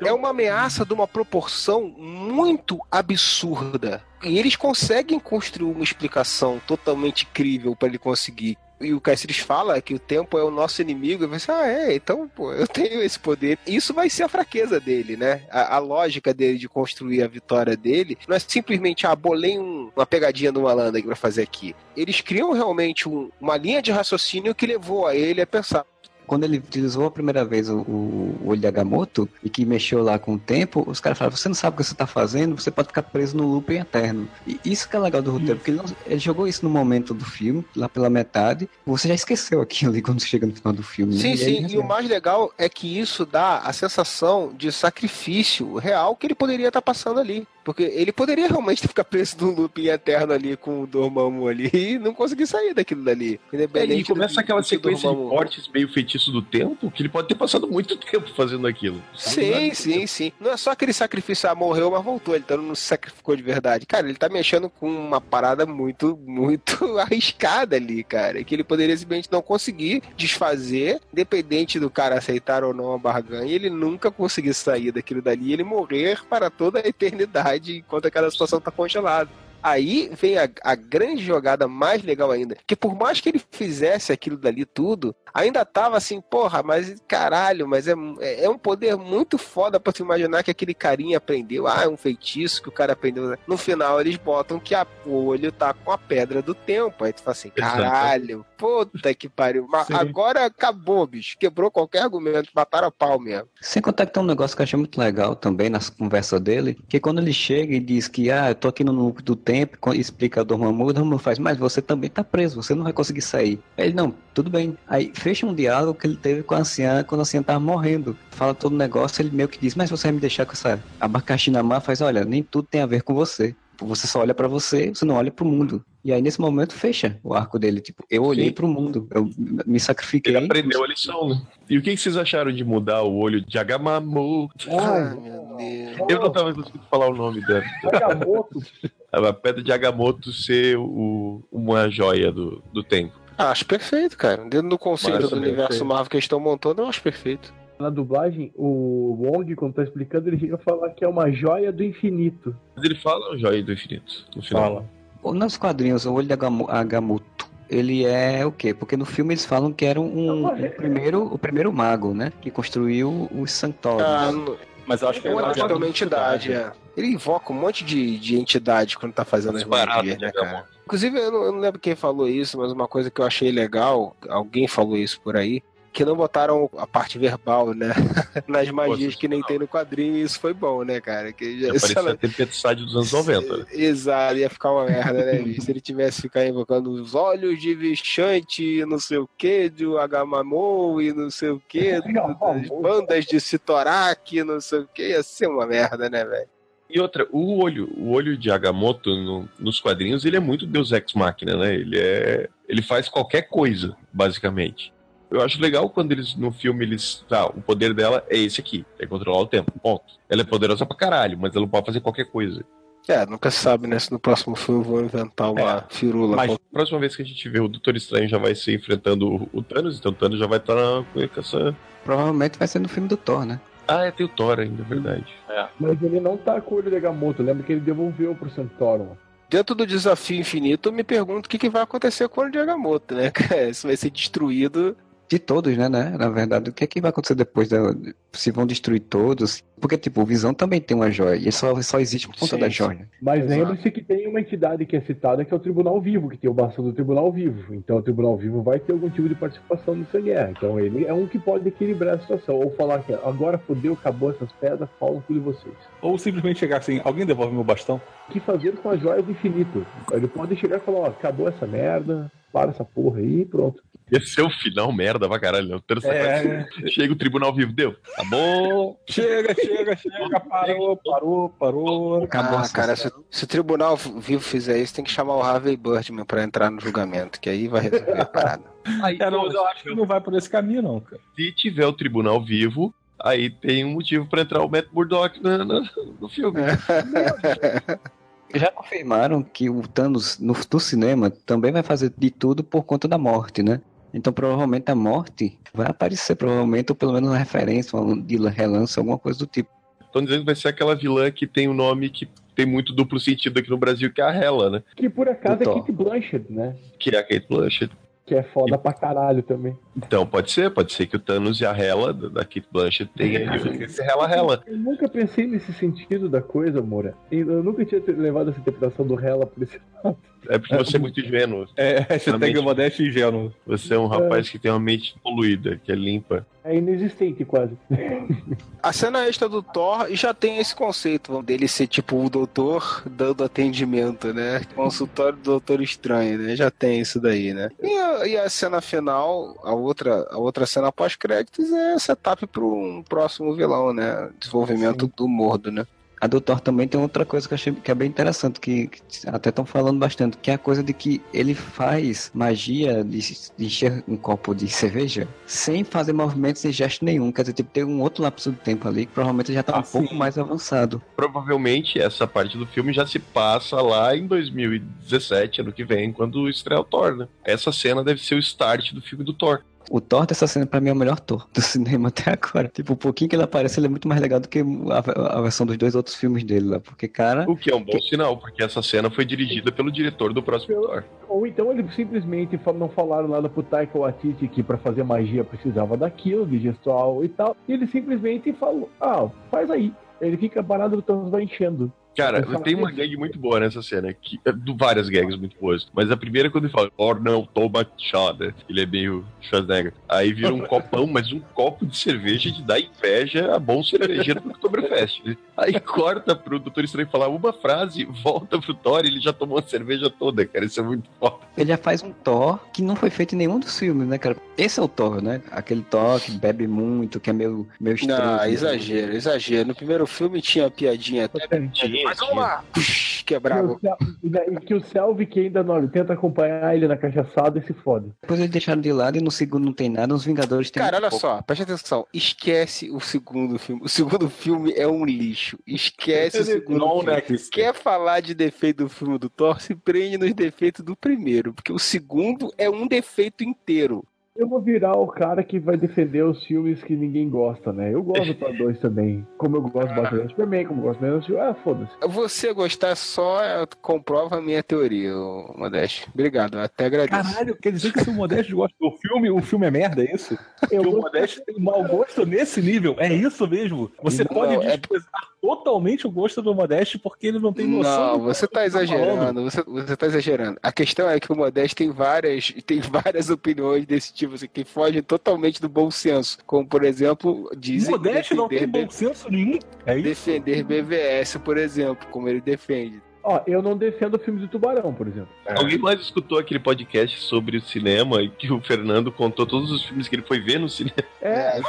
incrível, é uma ameaça de uma proporção muito absurda. E eles conseguem construir uma explicação totalmente incrível para ele conseguir. E o Cassiris fala que o tempo é o nosso inimigo. E você, ah, é, então, pô, eu tenho esse poder. Isso vai ser a fraqueza dele, né? A, a lógica dele de construir a vitória dele não é simplesmente, ah, bolei um- uma pegadinha do malandro aqui pra fazer aqui. Eles criam realmente um- uma linha de raciocínio que levou a ele a pensar. Quando ele utilizou a primeira vez o, o, o olho de Agamotto e que mexeu lá com o tempo, os caras falaram: você não sabe o que você tá fazendo, você pode ficar preso no looping eterno. E isso que é legal do roteiro, porque ele, não- ele jogou isso no momento do filme, lá pela metade, você já esqueceu aquilo ali quando chega no final do filme. né? Sim, E aí sim, ele e o mais legal é que isso dá a sensação de sacrifício real que ele poderia estar passando ali. Porque ele poderia realmente [LAUGHS] ficar preso num looping eterno ali com o Dormammu ali e não conseguir sair daquilo dali. É, e começa do- aquela sequência de cortes meio feitiço do tempo, que ele pode ter passado muito [LAUGHS] tempo fazendo aquilo. Sim, sim, sim. Não é só aquele sacrifício, ah, morreu, mas voltou. Ele então não se sacrificou de verdade. Cara, ele tá mexendo com uma parada muito, muito [LAUGHS] arriscada ali, cara. Que ele poderia simplesmente não conseguir desfazer, independente do cara aceitar ou não a barganha, ele nunca conseguir sair daquilo dali e ele morrer para toda a eternidade enquanto aquela situação tá congelada. Aí vem a, a grande jogada mais legal ainda. Que por mais que ele fizesse aquilo dali tudo, ainda tava assim, porra, mas caralho, mas é, é um poder muito foda pra tu imaginar que aquele carinha aprendeu. Ah, é um feitiço que o cara aprendeu. No final eles botam que a, o olho tá com a pedra do tempo. Aí tu fala assim, Exato. caralho, puta que pariu. Mas Sim. agora acabou, bicho. Quebrou qualquer argumento, mataram a pau mesmo. Sem contar que tem um negócio que eu achei muito legal também nas conversas dele, que quando ele chega e diz que, ah, eu tô aqui no loop do tempo, co- explica a Dormammu, o Dormammu faz, mas você também tá preso, você não vai conseguir sair. Ele, não, tudo bem. Aí fecha um diálogo que ele teve com a anciã quando a anciã tava morrendo. Fala todo o negócio, ele meio que diz, mas você vai me deixar com essa abacaxi na mão? Faz, olha, nem tudo tem a ver com você. Tipo, você só olha pra você, você não olha pro mundo. E aí, nesse momento, fecha o arco dele. Tipo, eu olhei Sim. pro mundo, eu me sacrifiquei. Ele aprendeu a lição, né? E o que, vocês acharam de mudar o olho de Agamotto? Ai, meu Deus. Eu não tava conseguindo falar o nome dela. [LAUGHS] Agamotto, A pedra de Agamotto ser o, uma joia do, do tempo. Ah, acho perfeito, cara. Dentro do conceito Mas do também universo foi. Marvel que eles estão montando, eu acho perfeito. Na dublagem, o Wong, quando tá explicando, ele ia falar que é uma joia do infinito. Mas ele fala joia do infinito no final. Fala. Nos quadrinhos, o olho de Agamo- Agamotto, ele é o quê? Porque no filme eles falam que era um, um primeiro, o primeiro mago, né? Que construiu os Santórios. Ah, Mas eu acho que é uma, é entidade, é. Ele invoca um monte de, de entidade quando tá fazendo as magias, né, cara? Inclusive, eu não, eu não lembro quem falou isso, mas uma coisa que eu achei legal, alguém falou isso por aí, que não botaram a parte verbal, né? [LAUGHS] Nas magias que nem tem no quadrinho, isso foi bom, né, cara? Que já, parecia lá, a tempestade dos anos 90. né? Exato, ia ficar uma merda, né? Se ele tivesse ficar invocando os olhos de Vixante, não sei o que, de Agamamon e não sei o que, [LAUGHS] das bandas de Sitorak, não sei o que, ia ser uma merda, né, velho? E outra, o olho, o olho de Agamotto no- nos quadrinhos, ele é muito Deus Ex Machina, né? Ele é, ele faz qualquer coisa, basicamente. Eu acho legal quando eles no filme eles, tá, o poder dela é esse aqui, é controlar o tempo. Ponto. Ela é poderosa pra caralho, mas ela não pode fazer qualquer coisa. É, nunca se sabe, né? Se no próximo filme vão inventar uma firula. Mas a próxima vez que a gente vê o Doutor Estranho já vai ser enfrentando o, o Thanos, então o Thanos já vai estar com essa. Provavelmente vai ser no filme do Thor, né? Ah, é, tem o Thor ainda, é verdade. Mas ele não tá com o olho de Agamotto. Lembra que ele devolveu pro Santorum. Dentro do desafio infinito, eu me pergunto o que, que vai acontecer com o olho de Agamotto, né? [LAUGHS] Isso vai ser destruído. De todos, né, né? Na verdade, o que é que vai acontecer depois? Da... Se vão destruir todos? Porque, tipo, o Visão também tem uma joia. E só, só existe por conta Sim, da sim. joia. Mas lembre-se que tem uma entidade que é citada que é o Tribunal Vivo, que tem o bastão do Tribunal Vivo. Então o Tribunal Vivo vai ter algum tipo de participação nessa guerra. Então ele é um que pode equilibrar a situação. Ou falar que agora fodeu, acabou essas pedras, no cu de vocês. Ou simplesmente chegar assim, alguém devolve meu bastão? O que fazer com as joias do infinito? Ele pode chegar e falar, ó, acabou essa merda, para essa porra aí e pronto. Ia ser o final merda pra caralho, né? Thanos É. [LAUGHS] Chega o tribunal vivo, deu. Tá bom. Chega, chega, chega, parou, parou, parou. Acabou ah, cara, se, se o tribunal vivo fizer isso, tem que chamar o Harvey Birdman pra entrar no julgamento, que aí vai resolver a parada. [LAUGHS] Aí, É, não, mas eu acho que não vai por esse caminho, não, cara. se tiver o tribunal vivo, aí tem um motivo pra entrar o Matt Murdock no, no, no filme. [LAUGHS] Já confirmaram que o Thanos no, no cinema também vai fazer de tudo por conta da morte, né? Então provavelmente a morte vai aparecer, provavelmente, ou pelo menos uma referência, um de relance, alguma coisa do tipo. Estão dizendo que vai ser aquela vilã que tem o nome que tem muito duplo sentido aqui no Brasil, que é a Hela, né? Que por acaso é. Kate Blanchett, né? Que é a Kate Blanchett. Que é foda pra caralho também. Então, pode ser, pode ser que o Thanos e a Hela, da Kate Blanchett, tenham esse Hela-Hela. Eu nunca pensei nesse sentido da coisa, Moura. Eu nunca tinha levado essa interpretação do Hela por esse lado. É porque você é muito ingênuo. É, você Realmente. tem modéstia e ingênuo. Você é um rapaz que tem uma mente poluída, que é limpa. É inexistente quase. A cena extra do Thor já tem esse conceito dele ser tipo o doutor dando atendimento, né? Consultório do Doutor Estranho, né? Já tem isso daí, né? E a, e a cena final, a outra, a outra cena pós-créditos é setup para um próximo vilão, né? Desenvolvimento do Mordo, né? A do Thor também tem outra coisa que eu achei que é bem interessante, que, que até estão falando bastante, que é a coisa de que ele faz magia de, de encher um copo de cerveja sem fazer movimentos e gesto nenhum. Quer dizer, tipo, tem um outro lapso do tempo ali que provavelmente já tá um Ah, pouco sim. mais avançado. Provavelmente essa parte do filme já se passa lá em 2017, ano que vem, quando estreia o Thor, né? Essa cena deve ser o start do filme do Thor. O Thor dessa cena pra mim é o melhor Thor do [LAUGHS] cinema até agora. Tipo, o pouquinho que ele aparece, ele é muito mais legal do que a, a versão dos dois outros filmes dele lá. Porque, cara, O que é um bom sinal, porque essa cena foi dirigida pelo diretor do próximo Thor. Ou então eles simplesmente não falaram nada pro Taika Waititi que pra fazer magia precisava daquilo, de gestual e tal. E ele simplesmente falou, ah, faz aí. Ele fica parado, o Thanos vai enchendo. Cara, tem uma gag muito boa nessa cena, que, é, do- várias gags muito boas. Mas a primeira é quando ele fala, or não, toma chada. Ele é meio Schwarzenegger. Aí vira um [LAUGHS] copão, mas um copo de cerveja de dar inveja a bom cervejeiro do Oktoberfest. né? Aí corta pro Doutor Estranho falar uma frase, volta pro Thor e ele já tomou a cerveja toda, cara. Isso é muito foda. ele já faz um Thor que não foi feito em nenhum dos filmes, né, cara? Esse é o Thor, né? Aquele Thor que bebe muito, que é meio, meio estranho. Não, exagero, exagero. No primeiro filme tinha a piadinha até Tinha, vamos lá. Puxa, E, o Sel- e que o Selvi, que ainda não tenta acompanhar ele na cachaçada e se fode. Depois eles deixaram de lado e no segundo não tem nada, nos Vingadores tem Cara, olha pouco. só, preste atenção. Esquece o segundo filme. O segundo filme é um lixo. Esquece o segundo Não, filme. né? Quer falar de defeito do filme do Thor? Se prende nos defeitos do primeiro. Porque o segundo é um defeito inteiro. Eu vou virar o cara que vai defender os filmes que ninguém gosta, né? Eu gosto do Thor 2 também. Como eu gosto bastante do Superman, como eu gosto menos do Ah, foda-se. Você gostar só é, comprova a minha teoria, Modeste. Obrigado, eu até agradeço. Caralho, quer dizer que se o Modesto gosta do filme, o filme é merda, é isso? Que o Modesto tem mau gosto nesse nível, é isso mesmo? Você Não, pode é- desprezar totalmente o gosto do Modesto porque ele não tem noção. Não, do você que tá exagerando, você, você tá exagerando. A questão é que o Modeste tem várias, [LAUGHS] tem várias opiniões desse tipo, assim, que fogem totalmente do bom senso. Como, por exemplo, O dizem Modesto não tem bom senso nenhum. É isso? defender BVS, por exemplo, como ele defende. Ó, eu não defendo filmes de tubarão, por exemplo. Alguém mais escutou aquele podcast sobre o cinema e que o Fernando contou todos os filmes que ele foi ver no cinema? É,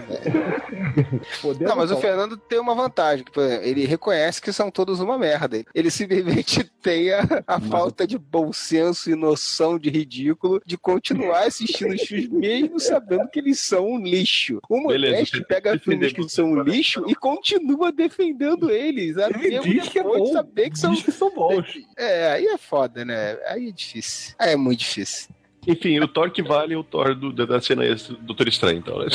[LAUGHS] podemos Não, mas o falar. Fernando tem uma vantagem, que, por exemplo, ele reconhece que são todos uma merda. Ele simplesmente [LAUGHS] tem a, a falta de bom senso e noção de ridículo de continuar assistindo os filmes mesmo sabendo que eles são um lixo. O Beleza, Modeste pega filmes que são um lixo e continua defendendo eles. Até Ele diz que é bom, saber que são... que são bons. É, aí é foda, né? Aí é difícil. Aí é muito difícil. Enfim, o Thor que vale é o Thor do, da, cena do Doutor Estranho, então. né?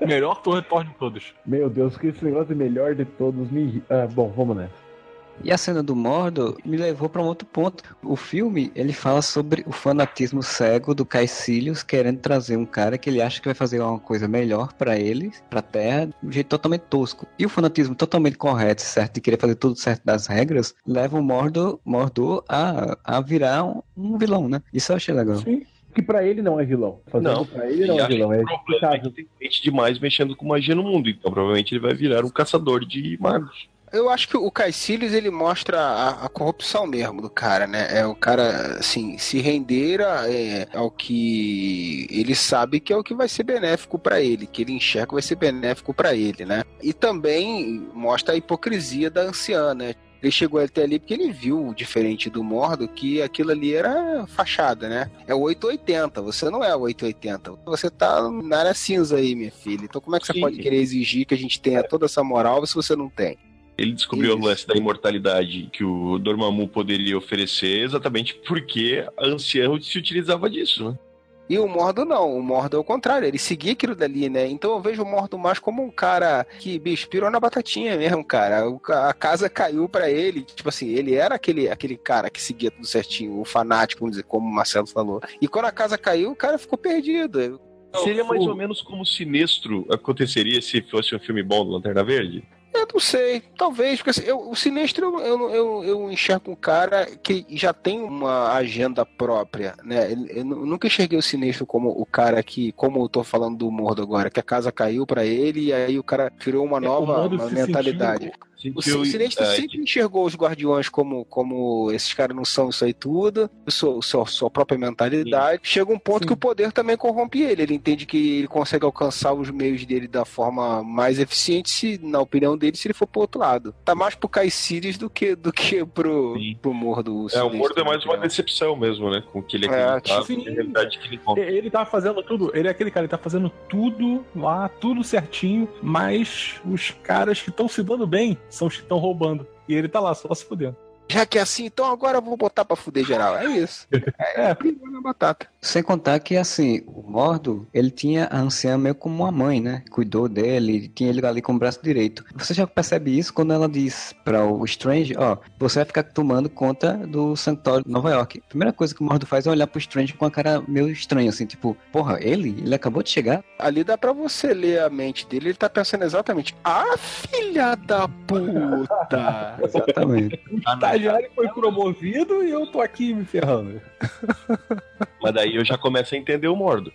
[LAUGHS] Melhor Thor de todos. Meu Deus, que esse negócio é melhor de todos me ah, Bom, vamos nessa. E a cena do Mordor me levou para um outro ponto. O filme, ele fala sobre o fanatismo cego do Caecilius querendo trazer um cara que ele acha que vai fazer uma coisa melhor para ele, pra Terra, de um jeito totalmente tosco. E o fanatismo totalmente correto, certo, de querer fazer tudo certo das regras, leva o Mordor, Mordor a, a virar um, um vilão, né? Isso eu achei legal. Sim. Que pra ele não é vilão. Fazendo Não. pra ele não é vilão. É problema é que tem gente demais mexendo com magia no mundo, então provavelmente ele vai virar um caçador de magos. Eu acho que o Caecilius ele mostra a, a corrupção mesmo do cara, né? É o cara, assim, se render a- é, ao que ele sabe que é o que vai ser benéfico pra ele, que ele enxerga que vai ser benéfico pra ele, né? E também mostra a hipocrisia da anciã, né? Ele chegou até ali porque ele viu, diferente do Mordo, que aquilo ali era fachada, né? É o 880, você não é o 880. Você tá na área cinza aí, minha filha. Então como é que você Sim. pode querer exigir que a gente tenha toda essa moral se você não tem? Ele descobriu Isso. o lance da imortalidade que o Dormammu poderia oferecer exatamente porque a anciã se utilizava disso, né? E o Mordo não, o Mordo é o contrário, ele seguia aquilo dali, né? Então eu vejo o Mordo mais como um cara que, bicho, pirou na batatinha mesmo, cara. A casa caiu pra ele, tipo assim, ele era aquele, aquele cara que seguia tudo certinho, o fanático, vamos dizer, como o Marcelo falou. E quando a casa caiu, o cara ficou perdido. Seria mais ou menos como o Sinestro aconteceria se fosse um filme bom do Lanterna Verde? Eu não sei, talvez, porque assim, eu- o Sinestro eu, eu, eu enxergo um cara que já tem uma agenda própria, né? Eu, eu nu- nunca enxerguei o Sinestro como o cara que, como eu tô falando do Mordo agora, que a casa caiu pra ele e aí o cara criou uma É, nova uma mentalidade. O Sinestro é, sempre enxergou os Guardiões como, como esses caras não são isso aí tudo, sua, sua, sua própria mentalidade. Chega um ponto Sim. que o poder também corrompe ele. Ele entende que ele consegue alcançar os meios dele da forma mais eficiente, se, na opinião dele, se ele for pro outro lado. Tá mais pro Caiciris do que, do que pro, Sim. pro Mordo. É, o Mordo é mais uma decepção mesmo, né? Com o que ele É, acreditava, tipo, e a realidade que ele conta. Ele tá fazendo tudo, ele é aquele cara, ele tá fazendo tudo lá, tudo certinho, mas os caras que estão se dando bem são estão roubando. E ele tá lá só se fudendo. Já que é assim, então agora eu vou botar pra fuder geral. É isso. É, pirou na batata. Sem contar que, assim, o Mordo, ele tinha a anciã meio como uma mãe, né? Cuidou dele, tinha ele ali como braço direito. Você já percebe isso quando ela diz para o Strange, ó, você vai ficar tomando conta do Santuário de Nova York. A primeira coisa que o Mordo faz é olhar pro Strange com a cara meio estranha, assim, tipo, porra, ele? Ele acabou de chegar? Ali dá pra você ler a mente dele, ele tá pensando exatamente, ah, filha da puta! [LAUGHS] Exatamente. O estagiário foi promovido e eu tô aqui me ferrando. [LAUGHS] Mas daí eu já começo a entender o Mordo.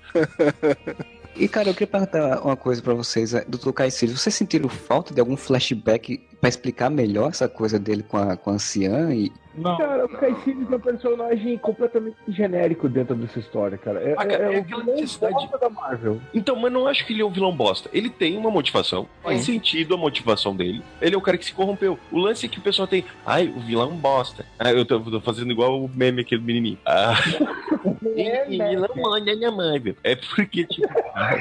E, cara, eu queria perguntar uma coisa pra vocês, é, Dr. Caecilius, vocês sentiram falta de algum flashback pra explicar melhor essa coisa dele com a, com a anciã e. Não. Cara, o Caecilius é um personagem completamente genérico dentro dessa história, cara. É, Ah, cara, é, é o aquela vilão necessidade- da Marvel. Então, mas não acho que ele é um vilão bosta. Ele tem uma motivação, faz sentido a motivação dele. Ele é o cara que se corrompeu. O lance é que o pessoal tem, ai, o vilão bosta. Ah, eu tô, tô fazendo igual o meme aquele menininho. Ah, [LAUGHS] É, né, vilão manda minha mãe, velho. É porque, tipo, ah,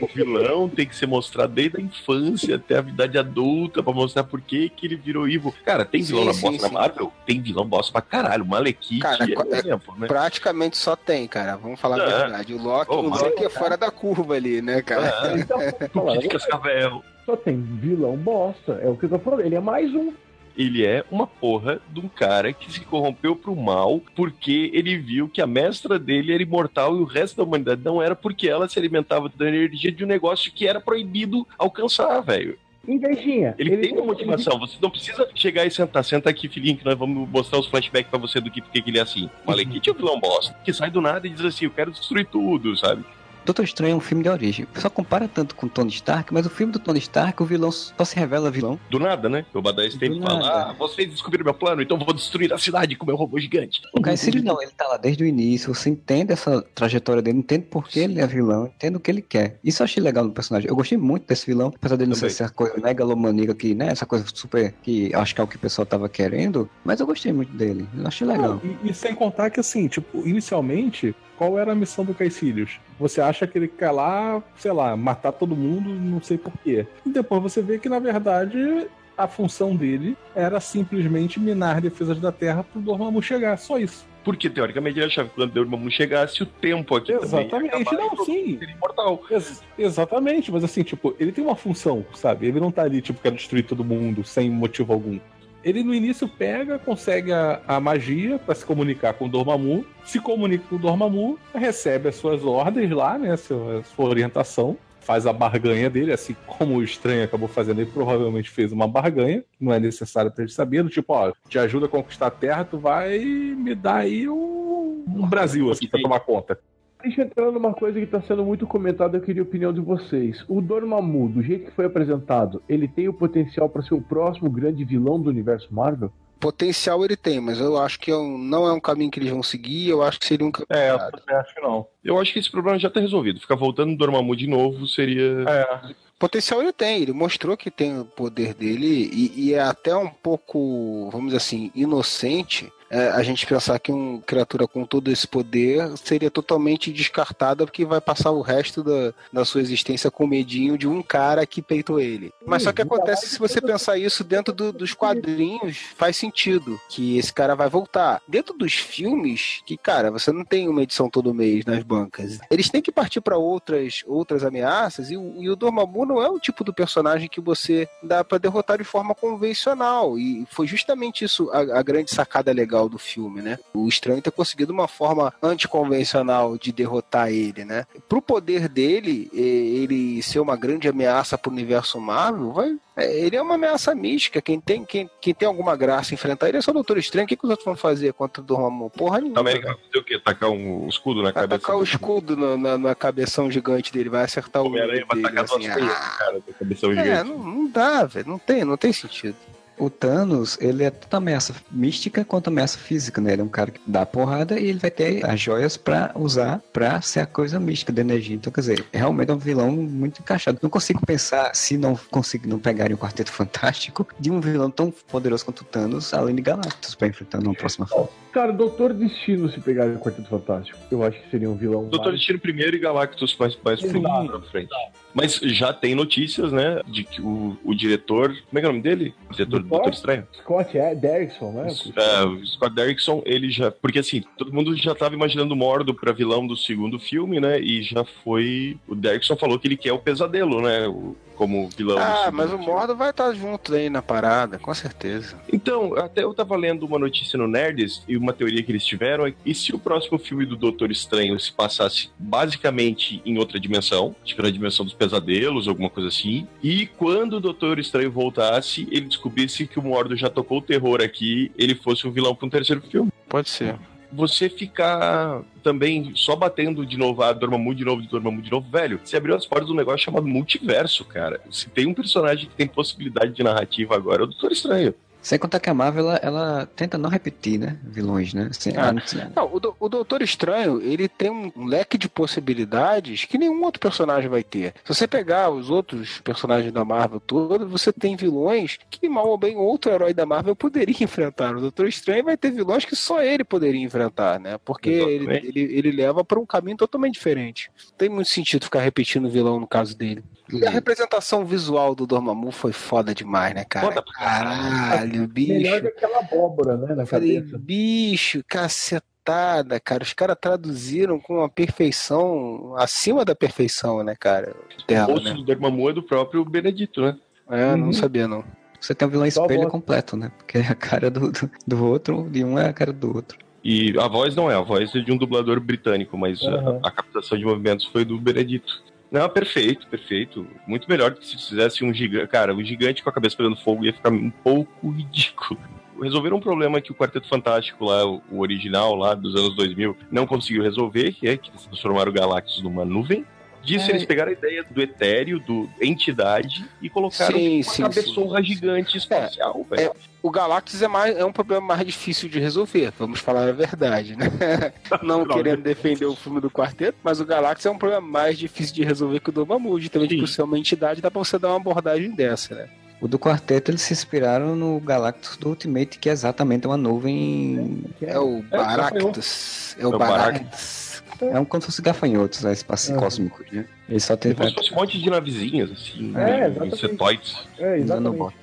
o vilão tem que ser mostrado desde a infância até a idade adulta pra mostrar por que que ele virou evil. Cara, tem vilão Sim, na sim, bosta sim. na Marvel? Tem vilão bosta pra caralho. Malekith Cara, é é- exemplo, né? Praticamente só tem, cara. Vamos falar a É. verdade. O Loki, Ô, o Loki é fora da curva ali, né, cara? Ah, Então, [LAUGHS] Cascavel. só tem vilão bosta. É o que eu tô falando. Ele é mais um. ele é uma porra de um cara que se corrompeu pro mal porque ele viu que a mestra dele era imortal e o resto da humanidade não era porque ela se alimentava da energia de um negócio que era proibido alcançar, velho. Invejinha. Ele, tem uma motivação, você não precisa chegar e sentar, senta aqui, filhinho, que nós vamos mostrar os flashbacks pra você do que, porque que ele é assim. Malekith é o vilão bosta, que sai do nada e diz assim, eu quero destruir tudo, sabe? Doutor Estranho é um filme de origem. Pessoal compara tanto com Tony Stark, mas o filme do Tony Stark, o vilão só se revela vilão. Do nada, né? O Badass tem que falar, ah, vocês descobriram meu plano, então eu vou destruir a cidade com meu robô gigante. O Caecilius não, ele tá lá desde o início, você entende essa trajetória dele, entende por que ele é vilão, entende o que ele quer. Isso eu achei legal no personagem. Eu gostei muito desse vilão, apesar dele não ser essa coisa megalomaníaca que, né, essa coisa super, que acho que é o que o pessoal tava querendo, mas eu gostei muito dele, eu achei legal. Não, e, e sem contar que, assim, tipo, inicialmente, qual era a missão do Caecilius? Você acha que ele quer lá, sei lá, matar todo mundo, não sei porquê. E depois você vê que, na verdade, a função dele era simplesmente minar defesas da Terra pro Dormammu chegar, só isso. Porque, teoricamente, ele achava que quando o Dormammu chegasse, o tempo aqui também Exatamente, acabar não, sim. imortal. Ex- exatamente, mas assim, tipo, ele tem uma função, sabe? Ele não tá ali, tipo, quero destruir todo mundo sem motivo algum. Ele no início pega, consegue a, a magia pra se comunicar com o Dormammu, se comunica com o Dormammu, recebe as suas ordens lá, né, sua, sua orientação, faz a barganha dele, assim como o estranho acabou fazendo, ele provavelmente fez uma barganha, não é necessário pra ele saber, do tipo, ó, te ajuda a conquistar a terra, tu vai me dar aí um, um Brasil, assim, pra tomar conta. Deixa eu entrar numa coisa que tá sendo muito comentada, eu queria a opinião de vocês. O Dormammu, do jeito que foi apresentado, ele tem o potencial para ser o próximo grande vilão do universo Marvel? Potencial ele tem, mas eu acho que é não é um caminho que eles vão seguir. Eu acho que seria um caminho. É, eu também acho que não. Eu acho que esse problema já tá resolvido. Ficar voltando no Dormammu de novo seria... É, Potencial ele tem, ele mostrou que tem o poder dele e, e é até um pouco, vamos dizer assim, inocente é, a gente pensar que uma criatura com todo esse poder seria totalmente descartada porque vai passar o resto da, da sua existência com medinho de um cara que peitou ele. Mas só que acontece se você pensar isso dentro do- dos quadrinhos, faz sentido que esse cara vai voltar. Dentro dos filmes, que cara, você não tem uma edição todo mês nas bancas. Eles têm que partir para outras outras ameaças e o, e o Dormammu não é o tipo do personagem que você dá para derrotar de forma convencional e foi justamente isso a, a grande sacada legal do filme, né? O estranho ter conseguido uma forma anticonvencional de derrotar ele, né? Pro poder dele, ele ser uma grande ameaça pro universo Marvel, vai é, ele é uma ameaça mística. Quem tem, quem, quem tem alguma graça em enfrentar ele é só o Doutor Estranho. O que, que os outros vão fazer contra o Dormammu? Porra nenhuma. América vai fazer o quê? Tacar um escudo na Vai cabeça? tacar o escudo na, na, na cabeção gigante dele, vai acertar o O Homem-Aranha vai tacar duas assim, ah, cara cabeção É, gigante. não, não dá, velho. Não tem, não tem sentido. O Thanos, ele é tanto ameaça mística quanto ameaça física, né? Ele é um cara que dá porrada e ele vai ter as joias pra usar pra ser a coisa mística da energia. Então, quer dizer, realmente é um vilão muito encaixado. Não consigo pensar, se não consigo não pegarem o Quarteto [LAUGHS] Fantástico, de um vilão tão poderoso quanto o Thanos, além de Galactus, pra enfrentar numa próxima fase. Cara, Doutor Destino, se pegar o Quarteto Fantástico, eu acho que seria um vilão. Doutor mais- Destino primeiro e Galactus mais, mais pro pra frente. Mas já tem notícias, né, de que o, o diretor... Como é que é o nome dele? O diretor do Do Doutor? Estranho? Scott é, Derrickson, né? É, o Scott Derrickson, ele já. Porque assim, todo mundo já tava imaginando o Mordo pra vilão do segundo filme, né? E já foi. O Derrickson falou que ele quer o pesadelo, né? o- como vilão. Ah, mas o. Mordo vai estar junto aí na parada, com certeza. Então, até eu tava lendo uma notícia no Nerds e uma teoria que eles tiveram é e se o próximo filme do Doutor Estranho se passasse basicamente em outra dimensão, tipo na dimensão dos pesadelos, alguma coisa assim, e quando o Doutor Estranho voltasse, ele descobrisse que o Mordo já tocou o terror aqui, ele fosse um vilão pra um terceiro filme. Pode ser. Você ficar também só batendo de novo, ah, Dormammu de novo, Dormammu de novo, velho, você abriu as portas de um negócio chamado multiverso, cara. Se tem um personagem que tem possibilidade de narrativa agora, é o Doutor Estranho. Sem contar que a Marvel, ela, ela tenta não repetir, né? Vilões, né? Assim, Ah, antes, né? Não, o, do- o Doutor Estranho, ele tem um leque de possibilidades que nenhum outro personagem vai ter. Se você pegar os outros personagens da Marvel todos, você tem vilões que mal ou bem outro herói da Marvel poderia [LAUGHS] enfrentar. O Doutor Estranho vai ter vilões que só ele poderia enfrentar, né? Porque ele, ele, ele leva para um caminho totalmente diferente. Não tem muito sentido ficar repetindo o vilão no caso dele. E a representação visual do Dormammu foi foda demais, né, cara? Foda pra Caralho, bicho. Melhor que aquela abóbora, né, na Falei, cabeça. bicho, cacetada, cara. Os caras traduziram com uma perfeição acima da perfeição, né, cara? O Dela, rosto né? do Dormammu é do próprio Benedito, né? É, não Uhum. sabia, não. Você tem um vilão Só a espelho completo, né? Porque a cara do, do, do outro, de um é a cara do outro. E a voz não é, a voz é de um dublador britânico, mas a- Aham. a, captação de movimentos foi do Benedito. Não, perfeito, perfeito. Muito melhor do que se fizesse um gigante. Cara, o gigante com a cabeça pegando fogo ia ficar um pouco [LAUGHS] ridículo. Resolveram um problema que o Quarteto Fantástico lá, o original lá dos anos 2000, não conseguiu resolver, que é que eles transformaram o Galactus numa nuvem. Disso É. eles pegaram a ideia do etéreo, do entidade, e colocaram Sim, tipo, sim, uma cabeçorra gigante espacial, velho. O Galactus é, mais, é um problema mais difícil de resolver, vamos falar a verdade, né? [LAUGHS] Não querendo defender o filme do quarteto, mas o Galactus é um problema mais difícil de resolver que o Dormammu, justamente Sim. por ser uma entidade, dá pra você dar uma abordagem dessa, né? O do quarteto, eles se inspiraram no Galactus do Ultimate, que é exatamente uma nuvem. É o Baractus. É o É o Baractus. É um como se fosse gafanhotos, né? Espaço Uhum. cósmicos, né? Ele só tem. Como se fosse um monte de navezinhas, assim, É, exatamente. insetoides. É, exatamente.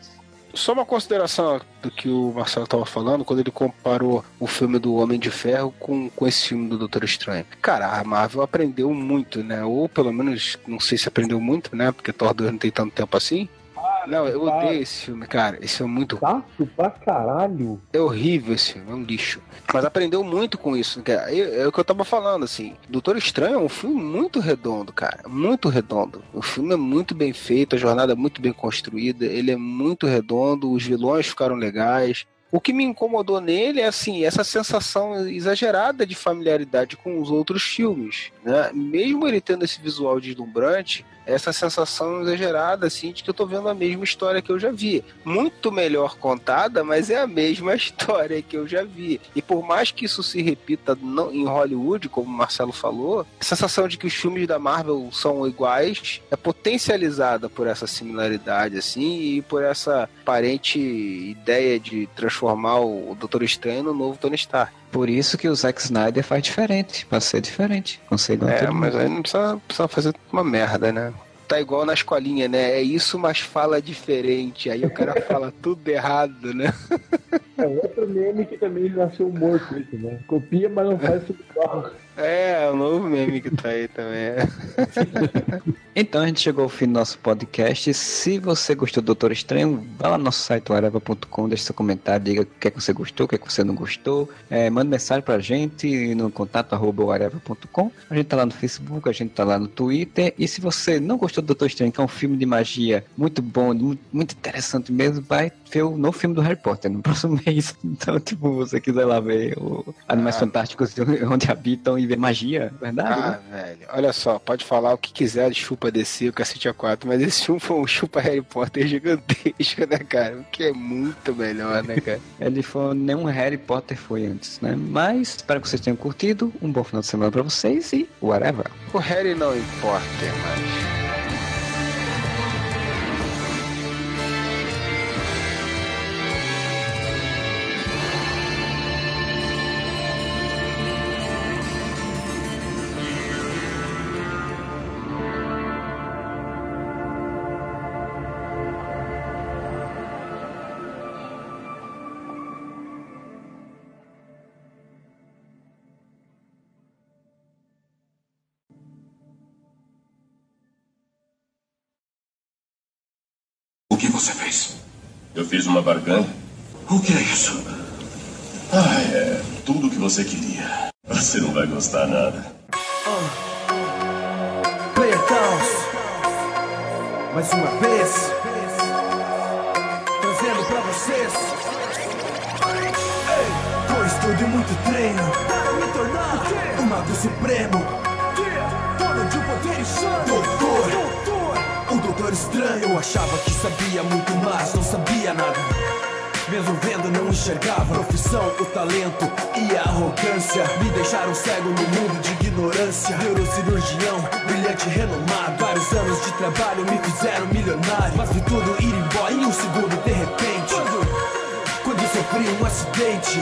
Só uma consideração do que o Marcelo estava falando quando ele comparou o filme do Homem de Ferro com, com esse filme do Doutor Estranho. Cara, a Marvel aprendeu muito, né? Ou pelo menos, não sei se aprendeu muito, né? Porque Thor 2 não tem tanto tempo assim. Não, eu para. odeio esse filme, cara. Esse filme é muito Chato pra caralho. é horrível esse filme, é um lixo. Mas aprendeu muito com isso. cara. É, é o que eu tava falando, assim. Doutor Estranho é um filme muito redondo, cara. Muito redondo. O filme é muito bem feito, a jornada é muito bem construída, ele é muito redondo, os vilões ficaram legais. O que me incomodou nele é assim, essa sensação exagerada de familiaridade com os outros filmes, né? Mesmo ele tendo esse visual deslumbrante, essa sensação exagerada assim de que eu tô vendo a mesma história que eu já vi. Muito melhor contada, mas é a mesma [LAUGHS] história que eu já vi. E por mais que isso se repita em Hollywood, como o Marcelo falou, a sensação de que os filmes da Marvel são iguais é potencializada por essa similaridade assim e por essa aparente ideia de transformar o Doutor Estranho no novo Tony Stark. Por isso que o Zack Snyder faz diferente, pra ser diferente. Consegue É, mas mundo. aí não precisa, precisa fazer uma merda, né? Tá igual na escolinha, né? É isso, mas fala diferente. Aí o cara fala [LAUGHS] tudo errado, né? É outro meme que também nasceu morto isso, né? Copia, mas não faz tudo igual. [LAUGHS] É, o novo meme que tá aí também. [LAUGHS] Então a gente chegou ao fim do nosso podcast. Se você gostou do Doutor Estranho, vá lá no nosso site areva.com, deixe seu comentário, diga o que é que você gostou, o que é que você não gostou. É, manda mensagem pra gente no contato areva.com. A gente tá lá no Facebook, a gente tá lá no Twitter. E se você não gostou do Doutor Estranho, que é um filme de magia muito bom, muito, muito interessante mesmo, vai ver o novo filme do Harry Potter no [LAUGHS] próximo mês. Então, tipo, você quiser lá ver o Animais Ah. Fantásticos [LAUGHS] onde habitam e magia, verdade? Ah, né? velho. Olha só, pode falar o que quiser de chupa DC, o cacete a 4, mas esse filme foi um chupa Harry Potter [LAUGHS] gigantesco, né, cara? O que é muito melhor, né, cara? [LAUGHS] Ele foi nenhum Harry Potter foi antes, né? Mas espero que vocês tenham curtido. Um bom final de semana pra vocês e whatever. O Harry não importa mais. Eu fiz uma barganha. O que é isso? Ah, é tudo o que você queria. Você não vai gostar nada. Player Caos Mais uma vez Trazendo pra vocês Ei, Dois estudo e muito treino para me tornar o Mago Supremo. Dono de um poder insano. Doutor, o Doutor Estranho. Eu achava que sabia muito mais, não sabia nada. Mesmo vendo, não enxergava. Profissão, o talento e a arrogância me deixaram cego no mundo de ignorância. Neurocirurgião, brilhante, renomado. Vários anos de trabalho me fizeram milionário. Mas vi tudo ir embora em um segundo, de repente. Quando sofri um acidente,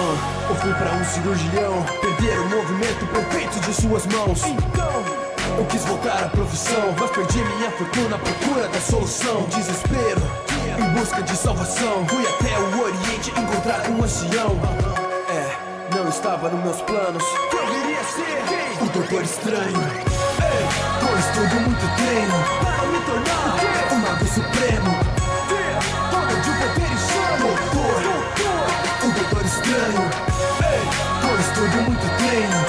ah, eu fui pra um cirurgião perder o movimento perfeito de suas mãos. Então, eu quis voltar à profissão, mas perdi minha fortuna à procura da solução. Desespero, em busca de salvação. Fui até o Oriente encontrar um ancião. É, não estava nos meus planos. Que eu queria ser o Doutor Estranho. Ei, estudo muito treino para me tornar o Mago Supremo. Dono de um poder insano. Doutor, o Doutor Estranho. Ei, estudo muito treino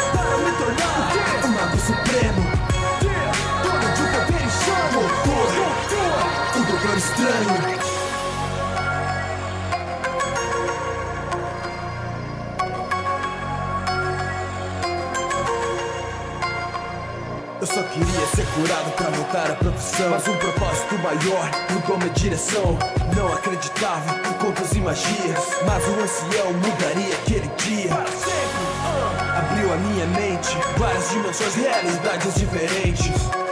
Eu só queria ser curado pra voltar à profissão. Mas um propósito maior mudou minha direção. Não acreditava em contos e magias Mas o ancião mudaria aquele dia. Abriu a minha mente Várias dimensões, realidades diferentes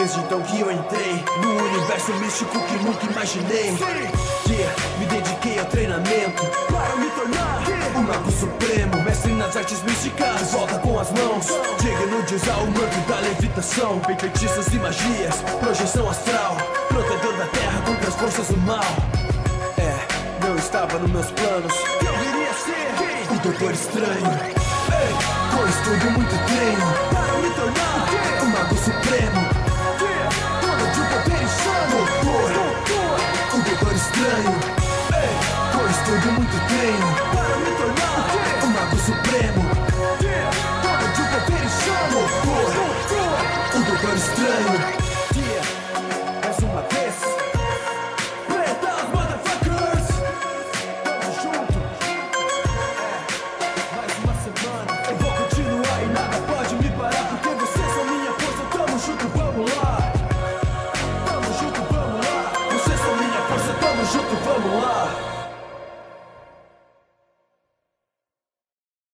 desde então que eu entrei No universo místico que nunca imaginei. Yeah, me dediquei ao treinamento Para me tornar o Mago Supremo. Mestre nas artes místicas, volta com as mãos. Digno de usar o manto da levitação. Feitiços e magias, projeção astral. Protetor da terra contra as forças do mal. É, não estava nos meus planos. Eu queria ser o Doutor Estranho. Ei, com estudo muito treino Para me tornar o Mago Supremo Doutor Estranho. Ei, com estudo e muito treino Para me tornar o Mago Supremo